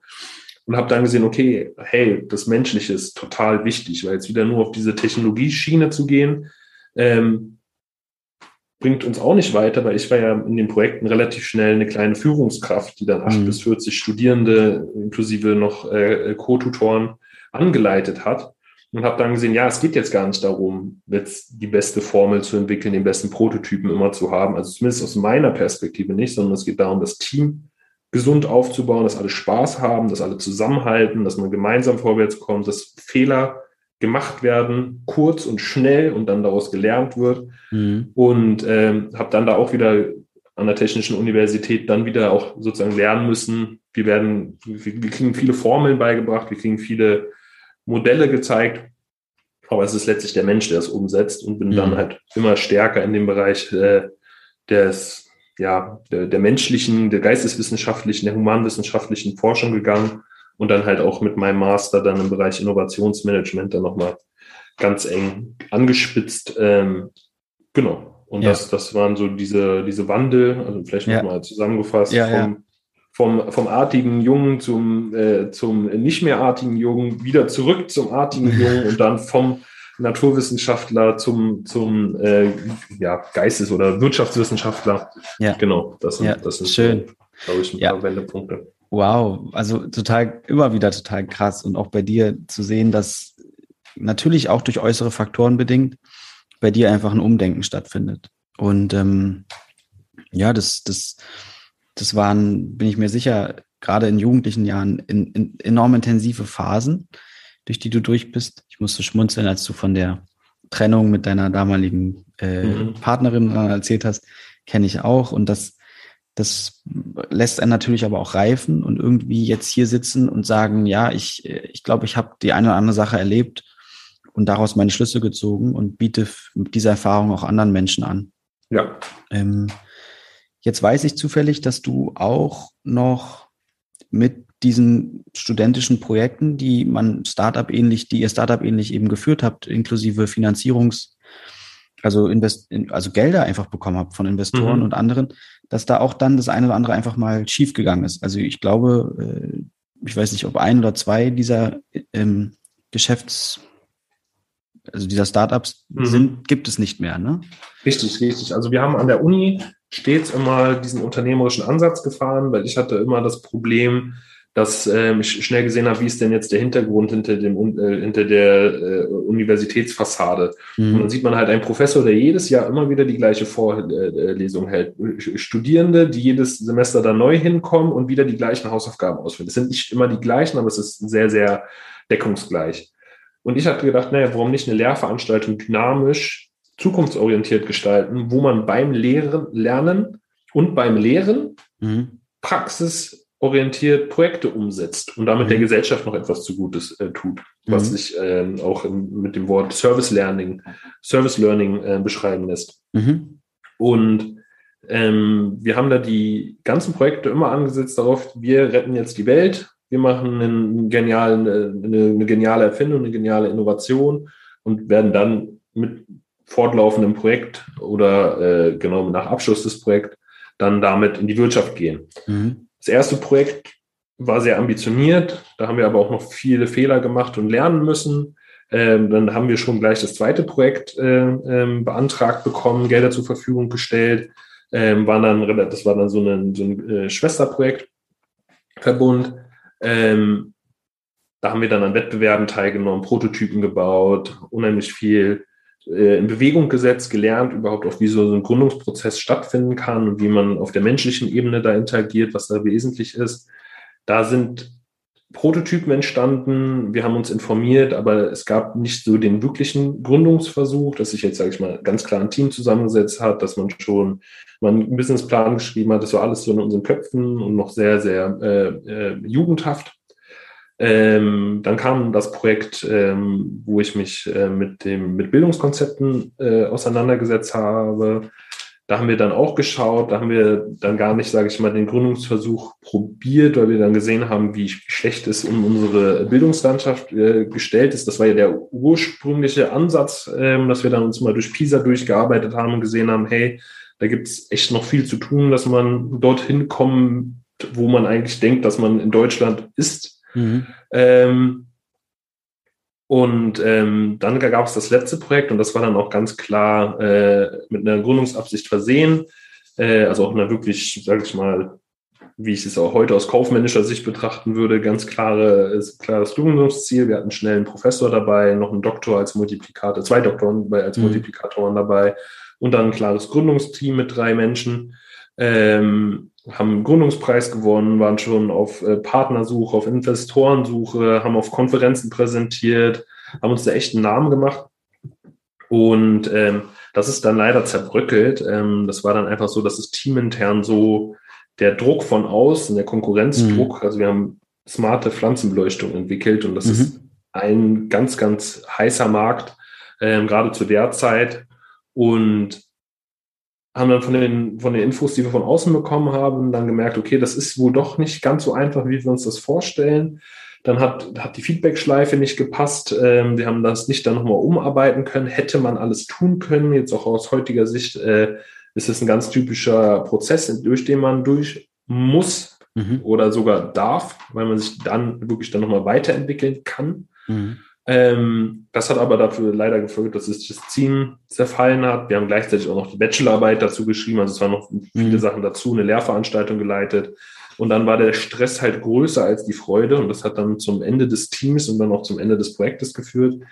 und habe dann gesehen, okay, hey, das Menschliche ist total wichtig, weil jetzt wieder nur auf diese Technologieschiene zu gehen, ähm, bringt uns auch nicht weiter, weil ich war ja in den Projekten relativ schnell eine kleine Führungskraft, die dann acht mhm. bis 40 Studierende inklusive noch äh, Co-Tutoren angeleitet hat und habe dann gesehen, ja, es geht jetzt gar nicht darum, jetzt die beste Formel zu entwickeln, den besten Prototypen immer zu haben, also zumindest aus meiner Perspektive nicht, sondern es geht darum, das Team gesund aufzubauen, dass alle Spaß haben, dass alle zusammenhalten, dass man gemeinsam vorwärts kommt, dass Fehler gemacht werden, kurz und schnell und dann daraus gelernt wird. Mhm. Und ähm, habe dann da auch wieder an der Technischen Universität dann wieder auch sozusagen lernen müssen. Wir werden, wir, wir kriegen viele Formeln beigebracht, wir kriegen viele Modelle gezeigt. Aber es ist letztlich der Mensch, der es umsetzt und bin mhm. dann halt immer stärker in dem Bereich äh, des, ja, der, der menschlichen, der geisteswissenschaftlichen, der humanwissenschaftlichen Forschung gegangen und dann halt auch mit meinem Master dann im Bereich Innovationsmanagement dann nochmal ganz eng angespitzt. Ähm, genau. Und ja. das, das waren so diese, diese Wandel, also vielleicht ja. nochmal zusammengefasst, ja, vom, vom, vom artigen Jungen zum, äh, zum nicht mehr artigen Jungen, wieder zurück zum artigen Jungen und dann vom Naturwissenschaftler zum, zum äh, ja, Geistes- oder Wirtschaftswissenschaftler. Ja. Genau, das sind, ja, das sind schön. glaube ich, ein ja. paar Wendepunkte. Wow, also total, immer wieder total krass und auch bei dir zu sehen, dass natürlich auch durch äußere Faktoren bedingt bei dir einfach ein Umdenken stattfindet. Und ähm, ja, das, das, das waren, bin ich mir sicher, gerade in jugendlichen Jahren in, in enorm intensive Phasen, durch die du durch bist. Ich musste schmunzeln, als du von der Trennung mit deiner damaligen äh, mhm. Partnerin erzählt hast, kenne ich auch. Und das, das lässt einen natürlich aber auch reifen und irgendwie jetzt hier sitzen und sagen, ja, ich, ich glaube, ich habe die eine oder andere Sache erlebt und daraus meine Schlüsse gezogen und biete diese Erfahrung auch anderen Menschen an. Ja. Ähm, jetzt weiß ich zufällig, dass du auch noch mit diesen studentischen Projekten, die man Startup ähnlich, die ihr Startup ähnlich eben geführt habt, inklusive Finanzierungs, also Invest, also Gelder einfach bekommen habt von Investoren mhm. und anderen, dass da auch dann das eine oder andere einfach mal schief gegangen ist. Also ich glaube, äh, ich weiß nicht, ob ein oder zwei dieser ähm, Geschäfts also dieser Startups mhm. sind, gibt es nicht mehr, ne? Richtig, richtig. Also wir haben an der Uni stets immer diesen unternehmerischen Ansatz gefahren, weil ich hatte immer das Problem, dass ähm, ich schnell gesehen habe, wie ist denn jetzt der Hintergrund hinter dem äh, hinter der äh, Universitätsfassade. Mhm. Und dann sieht man halt einen Professor, der jedes Jahr immer wieder die gleiche Vorlesung hält. Studierende, die jedes Semester da neu hinkommen und wieder die gleichen Hausaufgaben ausführen. Es sind nicht immer die gleichen, aber es ist sehr, sehr deckungsgleich. Und ich hatte gedacht, naja, warum nicht eine Lehrveranstaltung dynamisch, zukunftsorientiert gestalten, wo man beim Lehren, Lernen und beim Lehren mhm. Praxisorientiert Projekte umsetzt und damit mhm. der Gesellschaft noch etwas Zugutes äh, tut, was mhm. sich äh, auch in, mit dem Wort Service Learning, Service Learning äh, beschreiben lässt. Mhm. Und ähm, wir haben da die ganzen Projekte immer angesetzt darauf, wir retten jetzt die Welt, wir machen einen genialen, äh, eine, eine geniale Erfindung, eine geniale Innovation und werden dann mit fortlaufendem Projekt oder äh, genau nach Abschluss des Projekts dann damit in die Wirtschaft gehen. Mhm. Das erste Projekt war sehr ambitioniert, da haben wir aber auch noch viele Fehler gemacht und lernen müssen. Ähm, dann haben wir schon gleich das zweite Projekt äh, ähm, beantragt bekommen, Gelder zur Verfügung gestellt. Ähm, waren dann, das war dann so, eine, so ein äh, Schwesterprojekt. Ähm, da haben wir dann an Wettbewerben teilgenommen, Prototypen gebaut, unheimlich viel äh, in Bewegung gesetzt, gelernt überhaupt auch, wie so ein Gründungsprozess stattfinden kann und wie man auf der menschlichen Ebene da interagiert, was da wesentlich ist. Da sind Prototypen entstanden, wir haben uns informiert, aber es gab nicht so den wirklichen Gründungsversuch, dass sich jetzt, sage ich mal, ganz klar ein Team zusammengesetzt hat, dass man schon mal einen Businessplan geschrieben hat. Das war alles so in unseren Köpfen und noch sehr, sehr äh, äh, jugendhaft. Ähm, dann kam das Projekt, ähm, wo ich mich äh, mit dem mit Bildungskonzepten äh, auseinandergesetzt habe. Da haben wir dann auch geschaut, da haben wir dann gar nicht, sage ich mal, den Gründungsversuch probiert, weil wir dann gesehen haben, wie schlecht es um unsere Bildungslandschaft äh, gestellt ist. Das war ja der ursprüngliche Ansatz, ähm, dass wir dann uns mal durch PISA durchgearbeitet haben und gesehen haben, hey, da gibt es echt noch viel zu tun, dass man dorthin kommt, wo man eigentlich denkt, dass man in Deutschland ist. Mhm. Ähm, und ähm, dann gab es das letzte Projekt und das war dann auch ganz klar äh, mit einer Gründungsabsicht versehen. Äh, also auch einer wirklich, sage ich mal, wie ich es auch heute aus kaufmännischer Sicht betrachten würde, ganz klare, klares Gründungsziel. Wir hatten schnell einen Professor dabei, noch einen Doktor als Multiplikator, zwei Doktoren als mhm. Multiplikatoren dabei und dann ein klares Gründungsteam mit drei Menschen. Ähm, haben einen Gründungspreis gewonnen, waren schon auf äh, Partnersuche, auf Investorensuche, haben auf Konferenzen präsentiert, haben uns da echt einen Namen gemacht. Und ähm, das ist dann leider zerbröckelt. Ähm, das war dann einfach so, dass es teamintern so der Druck von außen, der Konkurrenzdruck, mhm. also wir haben smarte Pflanzenbeleuchtung entwickelt und das mhm. ist ein ganz, ganz heißer Markt, ähm, gerade zu der Zeit. Und haben dann von den, von den Infos, die wir von außen bekommen haben, dann gemerkt, okay, das ist wohl doch nicht ganz so einfach, wie wir uns das vorstellen. Dann hat, hat die Feedback-Schleife nicht gepasst. Ähm, wir haben das nicht dann nochmal umarbeiten können. Hätte man alles tun können. Jetzt auch aus heutiger Sicht äh, ist es ein ganz typischer Prozess, durch den man durch muss mhm. oder sogar darf, weil man sich dann wirklich dann nochmal weiterentwickeln kann. Mhm. Ähm, das hat aber dafür leider gefolgt, dass sich das Team zerfallen hat. Wir haben gleichzeitig auch noch die Bachelorarbeit dazu geschrieben, also es waren noch viele mhm. Sachen dazu, eine Lehrveranstaltung geleitet. Und dann war der Stress halt größer als die Freude und das hat dann zum Ende des Teams und dann auch zum Ende des Projektes geführt.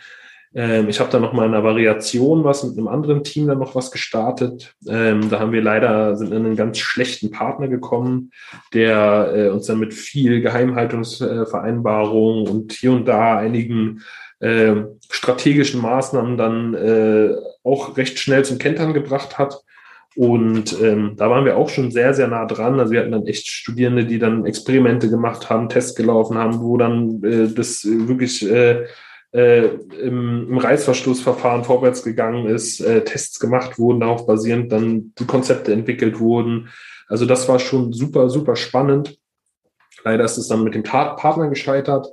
Ähm, ich habe dann noch mal in einer Variation was mit einem anderen Team dann noch was gestartet. Ähm, da haben wir leider sind in einen ganz schlechten Partner gekommen, der äh, uns dann mit viel Geheimhaltungsvereinbarungen äh, und hier und da einigen äh, strategischen Maßnahmen dann äh, auch recht schnell zum Kentern gebracht hat. Und ähm, da waren wir auch schon sehr, sehr nah dran. Also wir hatten dann echt Studierende, die dann Experimente gemacht haben, Tests gelaufen haben, wo dann äh, das wirklich äh, äh, im, im Reißverschlussverfahren vorwärts gegangen ist, äh, Tests gemacht wurden, darauf basierend dann die Konzepte entwickelt wurden. Also das war schon super, super spannend. Leider ist es dann mit dem Partner gescheitert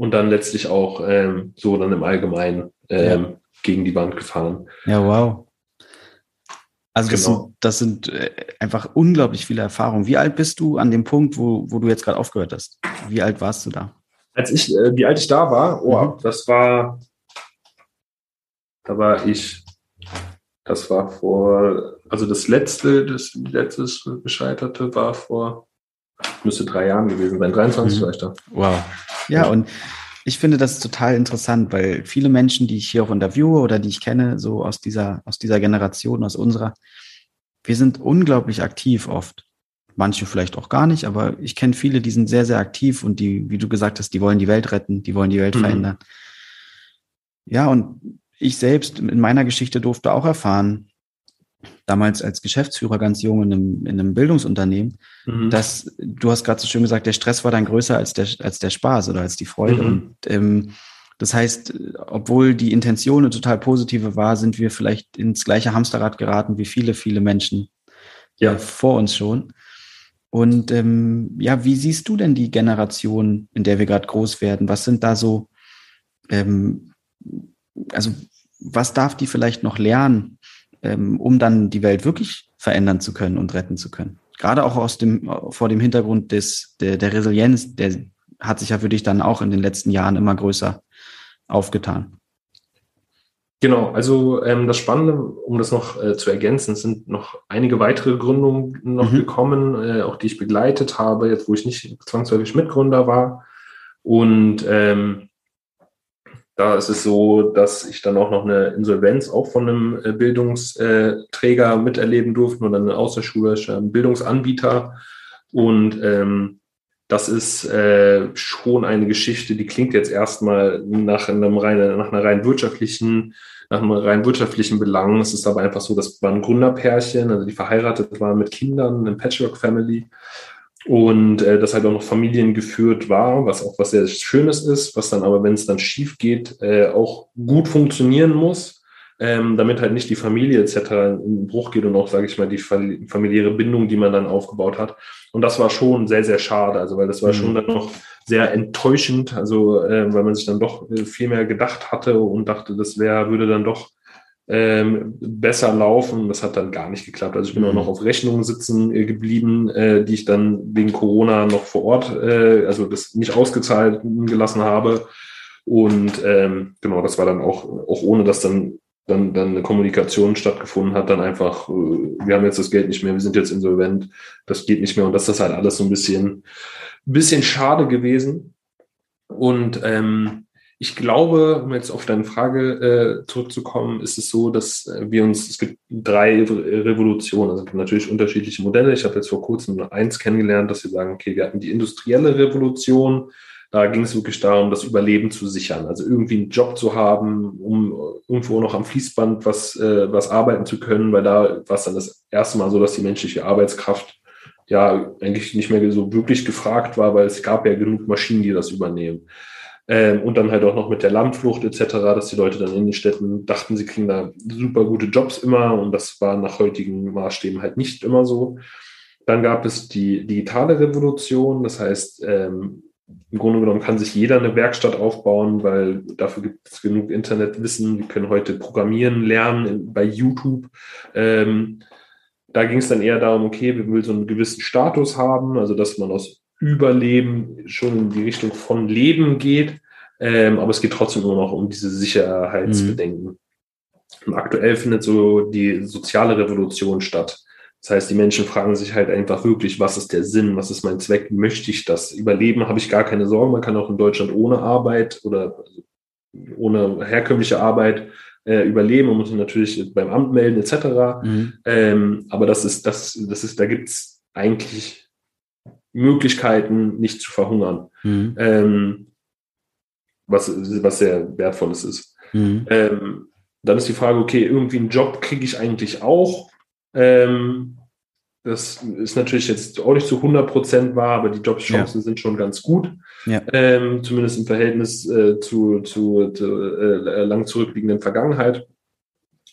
und dann letztlich auch ähm, so dann im Allgemeinen ähm, ja. gegen die Wand gefahren. Ja, wow. Also das genau. sind, das sind äh, einfach unglaublich viele Erfahrungen. Wie alt bist du an dem Punkt, wo, wo du jetzt gerade aufgehört hast? Wie alt warst du da? Als ich, äh, wie alt ich da war, oh, mhm. das war, da war ich, das war vor, also das letzte, das letztes gescheiterte war vor, müsste drei Jahren gewesen sein, 23 mhm. vielleicht da. Wow. Ja, und ich finde das total interessant, weil viele Menschen, die ich hier auch interviewe oder die ich kenne, so aus dieser, aus dieser Generation, aus unserer, wir sind unglaublich aktiv oft. Manche vielleicht auch gar nicht, aber ich kenne viele, die sind sehr, sehr aktiv und die, wie du gesagt hast, die wollen die Welt retten, die wollen die Welt mhm. verändern. Ja, und ich selbst in meiner Geschichte durfte auch erfahren, damals als Geschäftsführer ganz jung in einem, in einem Bildungsunternehmen, mhm. dass du hast gerade so schön gesagt, der Stress war dann größer als der, als der Spaß oder als die Freude. Mhm. Und ähm, das heißt, obwohl die Intention eine total positive war, sind wir vielleicht ins gleiche Hamsterrad geraten wie viele, viele Menschen ja. vor uns schon. Und ähm, ja, wie siehst du denn die Generation, in der wir gerade groß werden? Was sind da so, ähm, also was darf die vielleicht noch lernen, ähm, um dann die Welt wirklich verändern zu können und retten zu können. Gerade auch aus dem, vor dem Hintergrund des, der, der Resilienz, der hat sich ja für dich dann auch in den letzten Jahren immer größer aufgetan. Genau, also ähm, das Spannende, um das noch äh, zu ergänzen, sind noch einige weitere Gründungen noch mhm. gekommen, äh, auch die ich begleitet habe, jetzt wo ich nicht zwangsläufig Mitgründer war. Und ähm, da ist es so, dass ich dann auch noch eine Insolvenz auch von einem äh, Bildungsträger miterleben durfte oder einen außerschulischen Bildungsanbieter. Und ähm, das ist äh, schon eine Geschichte, die klingt jetzt erstmal nach einem rein, nach einer rein wirtschaftlichen, nach einem rein wirtschaftlichen Belang. Es ist aber einfach so, das waren Gründerpärchen, also die verheiratet waren mit Kindern, eine Patchwork Family und äh, das halt auch noch familiengeführt war, was auch was sehr Schönes ist, was dann aber, wenn es dann schief geht, äh, auch gut funktionieren muss, ähm, damit halt nicht die Familie etc. in Bruch geht und auch, sage ich mal, die familiäre Bindung, die man dann aufgebaut hat. Und das war schon sehr, sehr schade, also weil das war mhm. schon dann noch sehr enttäuschend, also äh, weil man sich dann doch äh, viel mehr gedacht hatte und dachte, das wäre, würde dann doch ähm, besser laufen. Das hat dann gar nicht geklappt. Also ich bin mhm. auch noch auf Rechnungen sitzen äh, geblieben, äh, die ich dann wegen Corona noch vor Ort, äh, also das nicht ausgezahlt gelassen habe. Und ähm, genau, das war dann auch, auch ohne dass dann dann, dann eine Kommunikation stattgefunden hat, dann einfach, äh, wir haben jetzt das Geld nicht mehr, wir sind jetzt insolvent, das geht nicht mehr und das ist halt alles so ein bisschen, bisschen schade gewesen. Und ähm, ich glaube, um jetzt auf deine Frage äh, zurückzukommen, ist es so, dass wir uns, es gibt drei Revolutionen, also natürlich unterschiedliche Modelle. Ich habe jetzt vor kurzem nur eins kennengelernt, dass wir sagen, okay, wir hatten die industrielle Revolution. Da ging es wirklich darum, das Überleben zu sichern, also irgendwie einen Job zu haben, um irgendwo noch am Fließband was, äh, was arbeiten zu können, weil da war es dann das erste Mal so, dass die menschliche Arbeitskraft ja eigentlich nicht mehr so wirklich gefragt war, weil es gab ja genug Maschinen, die das übernehmen. Ähm, und dann halt auch noch mit der Landflucht etc., dass die Leute dann in den Städten dachten, sie kriegen da super gute Jobs immer und das war nach heutigen Maßstäben halt nicht immer so. Dann gab es die digitale Revolution, das heißt, ähm, im Grunde genommen kann sich jeder eine Werkstatt aufbauen, weil dafür gibt es genug Internetwissen. Wir können heute programmieren lernen bei YouTube. Ähm, da ging es dann eher darum, okay, wir wollen so einen gewissen Status haben, also dass man aus Überleben schon in die Richtung von Leben geht. Ähm, aber es geht trotzdem immer noch um diese Sicherheitsbedenken. Mhm. Und aktuell findet so die soziale Revolution statt. Das heißt, die Menschen fragen sich halt einfach wirklich, was ist der Sinn, was ist mein Zweck, möchte ich das überleben, habe ich gar keine Sorgen. Man kann auch in Deutschland ohne Arbeit oder ohne herkömmliche Arbeit äh, überleben. Man muss sich natürlich beim Amt melden etc. Mhm. Ähm, aber das ist, das, das ist, da gibt es eigentlich Möglichkeiten, nicht zu verhungern. Mhm. Ähm, was, was sehr wertvolles ist. Mhm. Ähm, dann ist die Frage, okay, irgendwie einen Job kriege ich eigentlich auch. Ähm, das ist natürlich jetzt auch nicht zu 100 Prozent wahr, aber die Jobchancen ja. sind schon ganz gut. Ja. Ähm, zumindest im Verhältnis äh, zu, zu, zu äh, lang zurückliegenden Vergangenheit.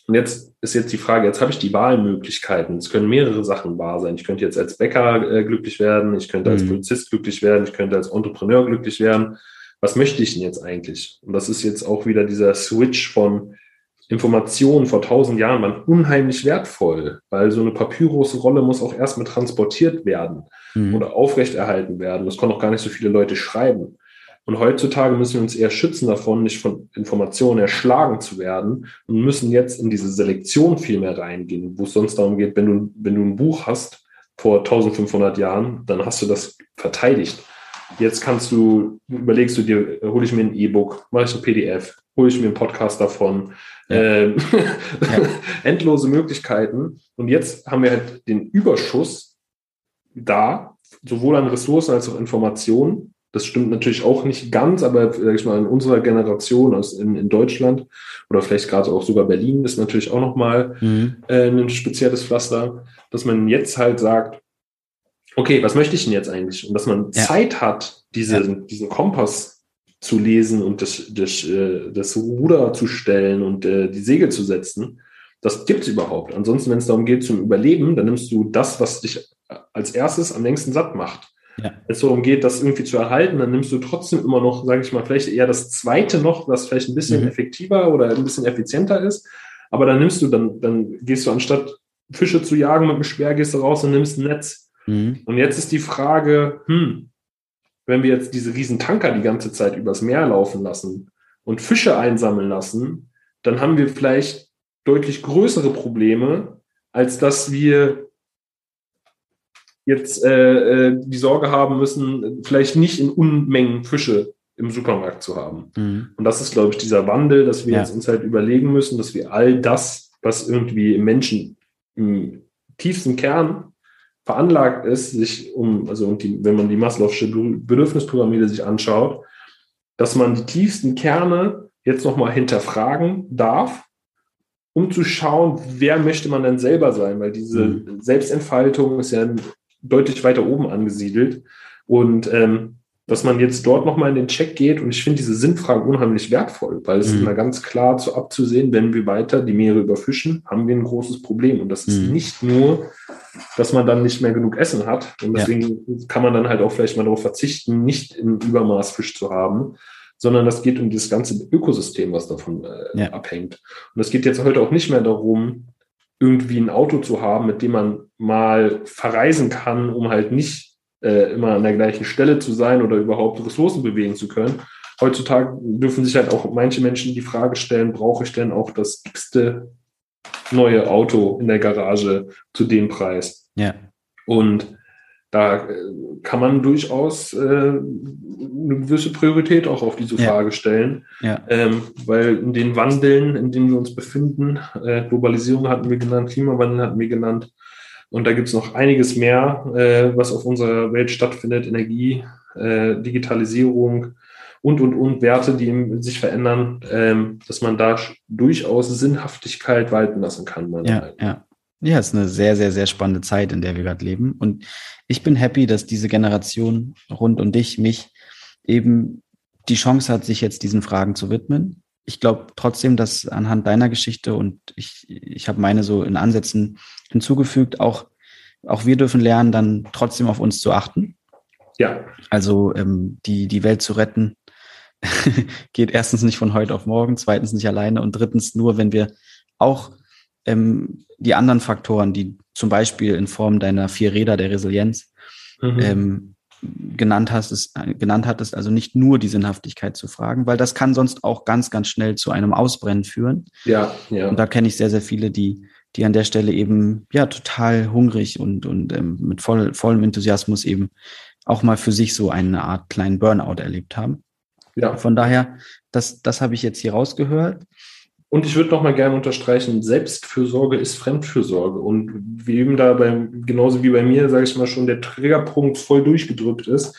Und jetzt ist jetzt die Frage, jetzt habe ich die Wahlmöglichkeiten. Es können mehrere Sachen wahr sein. Ich könnte jetzt als Bäcker äh, glücklich werden, ich könnte als mhm. Polizist glücklich werden, ich könnte als Entrepreneur glücklich werden. Was möchte ich denn jetzt eigentlich? Und das ist jetzt auch wieder dieser Switch von Informationen vor tausend Jahren waren unheimlich wertvoll, weil so eine Papyrusrolle muss auch erstmal transportiert werden mhm. oder aufrechterhalten werden. Das konnten auch gar nicht so viele Leute schreiben. Und heutzutage müssen wir uns eher schützen davon, nicht von Informationen erschlagen zu werden und müssen jetzt in diese Selektion viel mehr reingehen, wo es sonst darum geht, wenn du, wenn du ein Buch hast vor 1500 Jahren, dann hast du das verteidigt. Jetzt kannst du, überlegst du dir, hole ich mir ein E-Book, mache ich ein PDF, hole ich mir einen Podcast davon, ja. Ähm, ja. [laughs] endlose Möglichkeiten. Und jetzt haben wir halt den Überschuss da, sowohl an Ressourcen als auch Informationen, das stimmt natürlich auch nicht ganz, aber sag ich mal, in unserer Generation aus in, in Deutschland oder vielleicht gerade auch sogar Berlin ist natürlich auch nochmal mhm. äh, ein spezielles Pflaster, dass man jetzt halt sagt, okay, was möchte ich denn jetzt eigentlich? Und dass man ja. Zeit hat, diese, ja. diesen Kompass zu lesen und das, das, äh, das Ruder zu stellen und äh, die Segel zu setzen. Das gibt es überhaupt. Ansonsten, wenn es darum geht zum Überleben, dann nimmst du das, was dich als erstes am längsten satt macht. Ja. Wenn es darum geht, das irgendwie zu erhalten, dann nimmst du trotzdem immer noch, sage ich mal, vielleicht eher das zweite noch, was vielleicht ein bisschen mhm. effektiver oder ein bisschen effizienter ist. Aber dann nimmst du, dann, dann gehst du anstatt Fische zu jagen mit dem Speer, gehst du raus und nimmst ein Netz. Mhm. Und jetzt ist die Frage, hm, wenn wir jetzt diese riesen Tanker die ganze Zeit übers Meer laufen lassen und Fische einsammeln lassen, dann haben wir vielleicht deutlich größere Probleme, als dass wir jetzt äh, äh, die Sorge haben müssen, vielleicht nicht in Unmengen Fische im Supermarkt zu haben. Mhm. Und das ist, glaube ich, dieser Wandel, dass wir ja. jetzt uns halt überlegen müssen, dass wir all das, was irgendwie im Menschen im tiefsten Kern veranlagt ist, sich um, also und die, wenn man die Maslow'sche Bedürfnispyramide sich anschaut, dass man die tiefsten Kerne jetzt nochmal hinterfragen darf, um zu schauen, wer möchte man denn selber sein, weil diese mhm. Selbstentfaltung ist ja ein deutlich weiter oben angesiedelt. Und ähm, dass man jetzt dort nochmal in den Check geht. Und ich finde diese Sinnfragen unheimlich wertvoll, weil es mhm. ist immer ganz klar zu abzusehen, wenn wir weiter die Meere überfischen, haben wir ein großes Problem. Und das ist mhm. nicht nur, dass man dann nicht mehr genug Essen hat. Und deswegen ja. kann man dann halt auch vielleicht mal darauf verzichten, nicht im Übermaß Fisch zu haben, sondern das geht um das ganze Ökosystem, was davon äh, ja. abhängt. Und es geht jetzt heute auch nicht mehr darum, irgendwie ein Auto zu haben, mit dem man mal verreisen kann, um halt nicht äh, immer an der gleichen Stelle zu sein oder überhaupt Ressourcen bewegen zu können. Heutzutage dürfen sich halt auch manche Menschen die Frage stellen, brauche ich denn auch das x-te neue Auto in der Garage zu dem Preis? Ja. Und da äh, kann man durchaus äh, eine gewisse Priorität auch auf diese ja. Frage stellen, ja. ähm, weil in den Wandeln, in denen wir uns befinden, äh, Globalisierung hatten wir genannt, Klimawandel hatten wir genannt, und da gibt es noch einiges mehr, äh, was auf unserer Welt stattfindet, Energie, äh, Digitalisierung und, und, und Werte, die sich verändern, ähm, dass man da durchaus Sinnhaftigkeit walten lassen kann. Ja, ja. Ja, es ist eine sehr, sehr, sehr spannende Zeit, in der wir gerade leben. Und ich bin happy, dass diese Generation rund um dich, mich eben die Chance hat, sich jetzt diesen Fragen zu widmen. Ich glaube trotzdem, dass anhand deiner Geschichte und ich, ich habe meine so in Ansätzen hinzugefügt, auch, auch wir dürfen lernen, dann trotzdem auf uns zu achten. Ja. Also ähm, die, die Welt zu retten, [laughs] geht erstens nicht von heute auf morgen, zweitens nicht alleine und drittens nur, wenn wir auch ähm, die anderen Faktoren, die zum Beispiel in Form deiner vier Räder der Resilienz mhm. ähm, genannt hast, ist, äh, genannt hattest, also nicht nur die Sinnhaftigkeit zu fragen, weil das kann sonst auch ganz, ganz schnell zu einem Ausbrennen führen. Ja, ja. Und da kenne ich sehr, sehr viele, die, die an der Stelle eben ja total hungrig und, und ähm, mit voll, vollem Enthusiasmus eben auch mal für sich so eine Art kleinen Burnout erlebt haben. Ja. Von daher, das, das habe ich jetzt hier rausgehört. Und ich würde noch mal gerne unterstreichen, Selbstfürsorge ist Fremdfürsorge. Und wie eben da beim, genauso wie bei mir, sage ich mal schon, der Triggerpunkt voll durchgedrückt ist,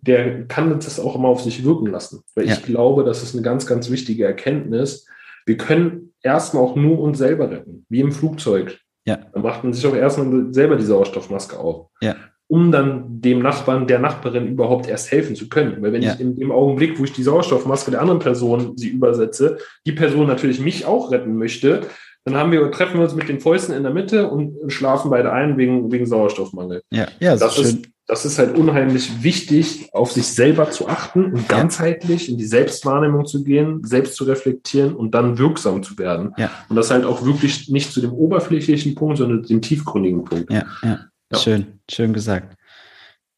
der kann das auch immer auf sich wirken lassen. Weil ja. ich glaube, das ist eine ganz, ganz wichtige Erkenntnis. Wir können erstmal auch nur uns selber retten, wie im Flugzeug. Ja. Da macht man sich auch erstmal selber die Sauerstoffmaske auf. Ja um dann dem Nachbarn, der Nachbarin überhaupt erst helfen zu können. Weil wenn ja. ich in dem Augenblick, wo ich die Sauerstoffmaske der anderen Person sie übersetze, die Person natürlich mich auch retten möchte, dann haben wir, treffen wir uns mit den Fäusten in der Mitte und schlafen beide ein wegen, wegen Sauerstoffmangel. Ja, ja das, ist, ist das ist halt unheimlich wichtig, auf sich selber zu achten und ganzheitlich in die Selbstwahrnehmung zu gehen, selbst zu reflektieren und dann wirksam zu werden. Ja. Und das halt auch wirklich nicht zu dem oberflächlichen Punkt, sondern dem tiefgründigen Punkt. Ja, ja. Ja. Schön, schön gesagt.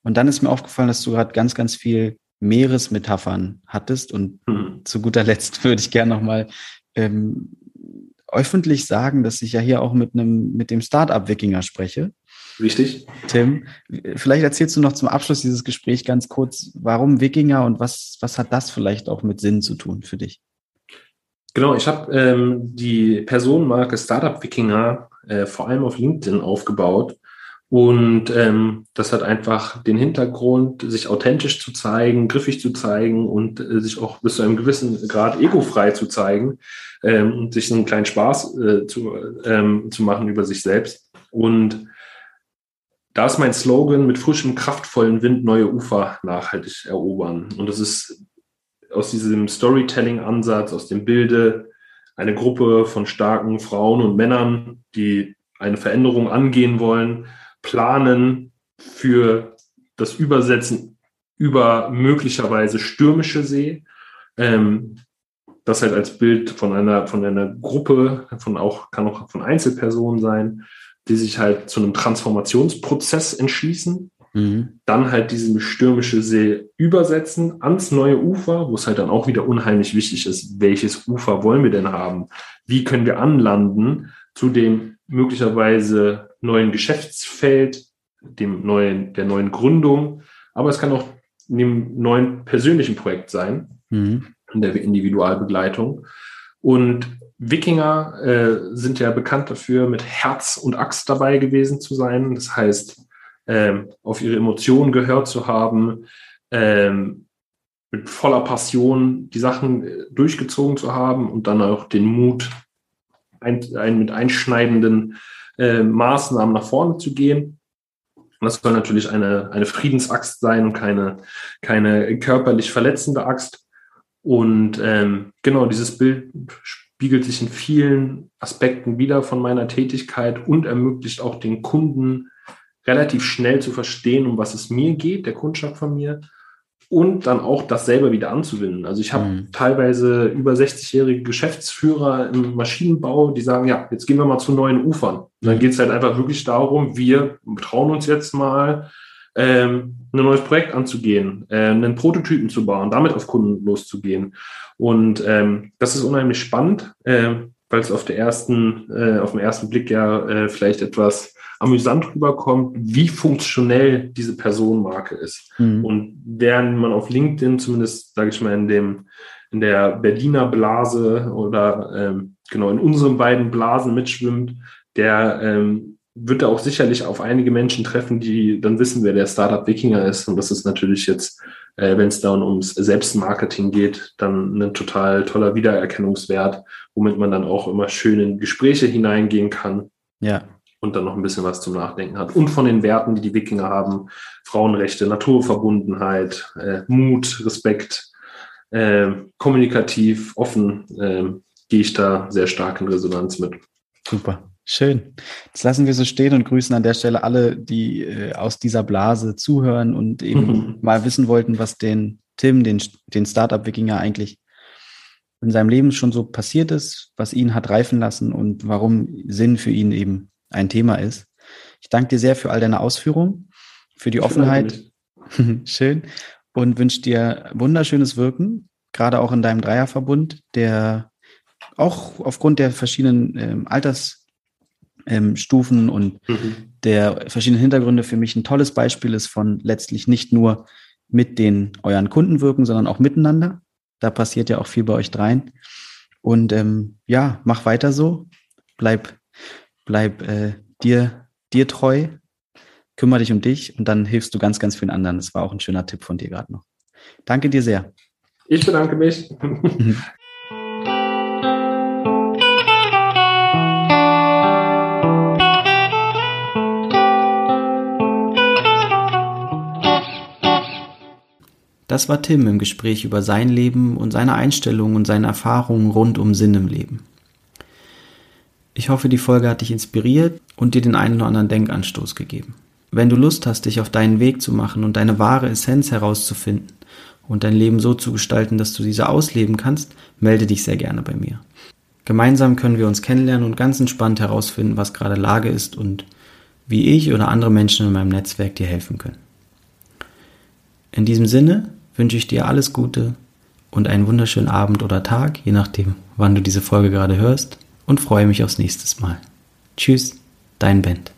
Und dann ist mir aufgefallen, dass du gerade ganz, ganz viel Meeresmetaphern hattest. Und mhm. zu guter Letzt [laughs] würde ich gerne nochmal ähm, öffentlich sagen, dass ich ja hier auch mit einem, mit dem Startup-Wikinger spreche. Richtig. Tim, vielleicht erzählst du noch zum Abschluss dieses Gesprächs ganz kurz, warum Wikinger und was, was hat das vielleicht auch mit Sinn zu tun für dich? Genau, ich habe ähm, die Personenmarke Startup Wikinger äh, vor allem auf LinkedIn aufgebaut und ähm, das hat einfach den Hintergrund, sich authentisch zu zeigen, griffig zu zeigen und äh, sich auch bis zu einem gewissen Grad egofrei zu zeigen ähm, und sich einen kleinen Spaß äh, zu, ähm, zu machen über sich selbst. Und da ist mein Slogan mit frischem, kraftvollen Wind neue Ufer nachhaltig erobern. Und das ist aus diesem Storytelling-Ansatz, aus dem Bilde, eine Gruppe von starken Frauen und Männern, die eine Veränderung angehen wollen, planen für das Übersetzen über möglicherweise stürmische See. Ähm, das halt als Bild von einer, von einer Gruppe, von auch, kann auch von Einzelpersonen sein, die sich halt zu einem Transformationsprozess entschließen, mhm. dann halt diesen stürmische See übersetzen ans neue Ufer, wo es halt dann auch wieder unheimlich wichtig ist, welches Ufer wollen wir denn haben? Wie können wir anlanden zu dem möglicherweise neuen Geschäftsfeld, dem neuen, der neuen Gründung, aber es kann auch in dem neuen persönlichen Projekt sein, mhm. in der Individualbegleitung. Und Wikinger äh, sind ja bekannt dafür, mit Herz und Axt dabei gewesen zu sein. Das heißt, ähm, auf ihre Emotionen gehört zu haben, ähm, mit voller Passion die Sachen äh, durchgezogen zu haben und dann auch den Mut, ein, ein, mit einschneidenden äh, Maßnahmen nach vorne zu gehen. Das soll natürlich eine, eine Friedensaxt sein und keine, keine körperlich verletzende Axt. Und ähm, genau, dieses Bild spiegelt sich in vielen Aspekten wieder von meiner Tätigkeit und ermöglicht auch den Kunden relativ schnell zu verstehen, um was es mir geht, der Kundschaft von mir, und dann auch das selber wieder anzuwenden. Also ich habe mhm. teilweise über 60-jährige Geschäftsführer im Maschinenbau, die sagen, ja, jetzt gehen wir mal zu neuen Ufern. Und dann geht es halt einfach wirklich darum, wir trauen uns jetzt mal, ähm, ein neues Projekt anzugehen, äh, einen Prototypen zu bauen, damit auf Kunden loszugehen. Und ähm, das ist unheimlich spannend, äh, weil es auf der ersten, äh, auf den ersten Blick ja äh, vielleicht etwas amüsant rüberkommt, wie funktionell diese Personenmarke ist. Mhm. Und während man auf LinkedIn, zumindest sage ich mal in dem in der Berliner Blase oder ähm, genau in unseren beiden Blasen mitschwimmt, der ähm, wird da auch sicherlich auf einige Menschen treffen, die dann wissen, wer der Startup Wikinger ist. Und das ist natürlich jetzt, äh, wenn es dann ums Selbstmarketing geht, dann ein total toller Wiedererkennungswert, womit man dann auch immer schön in Gespräche hineingehen kann. Ja und dann noch ein bisschen was zum Nachdenken hat. Und von den Werten, die die Wikinger haben, Frauenrechte, Naturverbundenheit, äh, Mut, Respekt, äh, kommunikativ, offen, äh, gehe ich da sehr stark in Resonanz mit. Super. Schön. Das lassen wir so stehen und grüßen an der Stelle alle, die äh, aus dieser Blase zuhören und eben mhm. [laughs] mal wissen wollten, was den Tim, den, den Startup-Wikinger eigentlich in seinem Leben schon so passiert ist, was ihn hat reifen lassen und warum Sinn für ihn eben ein Thema ist. Ich danke dir sehr für all deine Ausführungen, für die Offenheit. [laughs] Schön. Und wünsche dir wunderschönes Wirken, gerade auch in deinem Dreierverbund, der auch aufgrund der verschiedenen ähm, Altersstufen ähm, und mhm. der verschiedenen Hintergründe für mich ein tolles Beispiel ist von letztlich nicht nur mit den euren Kunden wirken, sondern auch miteinander. Da passiert ja auch viel bei euch dreien. Und ähm, ja, mach weiter so. Bleib, bleib äh, dir, dir treu. Kümmere dich um dich und dann hilfst du ganz, ganz vielen anderen. Das war auch ein schöner Tipp von dir gerade noch. Danke dir sehr. Ich bedanke mich. [laughs] Das war Tim im Gespräch über sein Leben und seine Einstellungen und seine Erfahrungen rund um Sinn im Leben. Ich hoffe, die Folge hat dich inspiriert und dir den einen oder anderen Denkanstoß gegeben. Wenn du Lust hast, dich auf deinen Weg zu machen und deine wahre Essenz herauszufinden und dein Leben so zu gestalten, dass du diese ausleben kannst, melde dich sehr gerne bei mir. Gemeinsam können wir uns kennenlernen und ganz entspannt herausfinden, was gerade Lage ist und wie ich oder andere Menschen in meinem Netzwerk dir helfen können. In diesem Sinne wünsche ich dir alles Gute und einen wunderschönen Abend oder Tag, je nachdem, wann du diese Folge gerade hörst, und freue mich aufs nächste Mal. Tschüss, dein Band.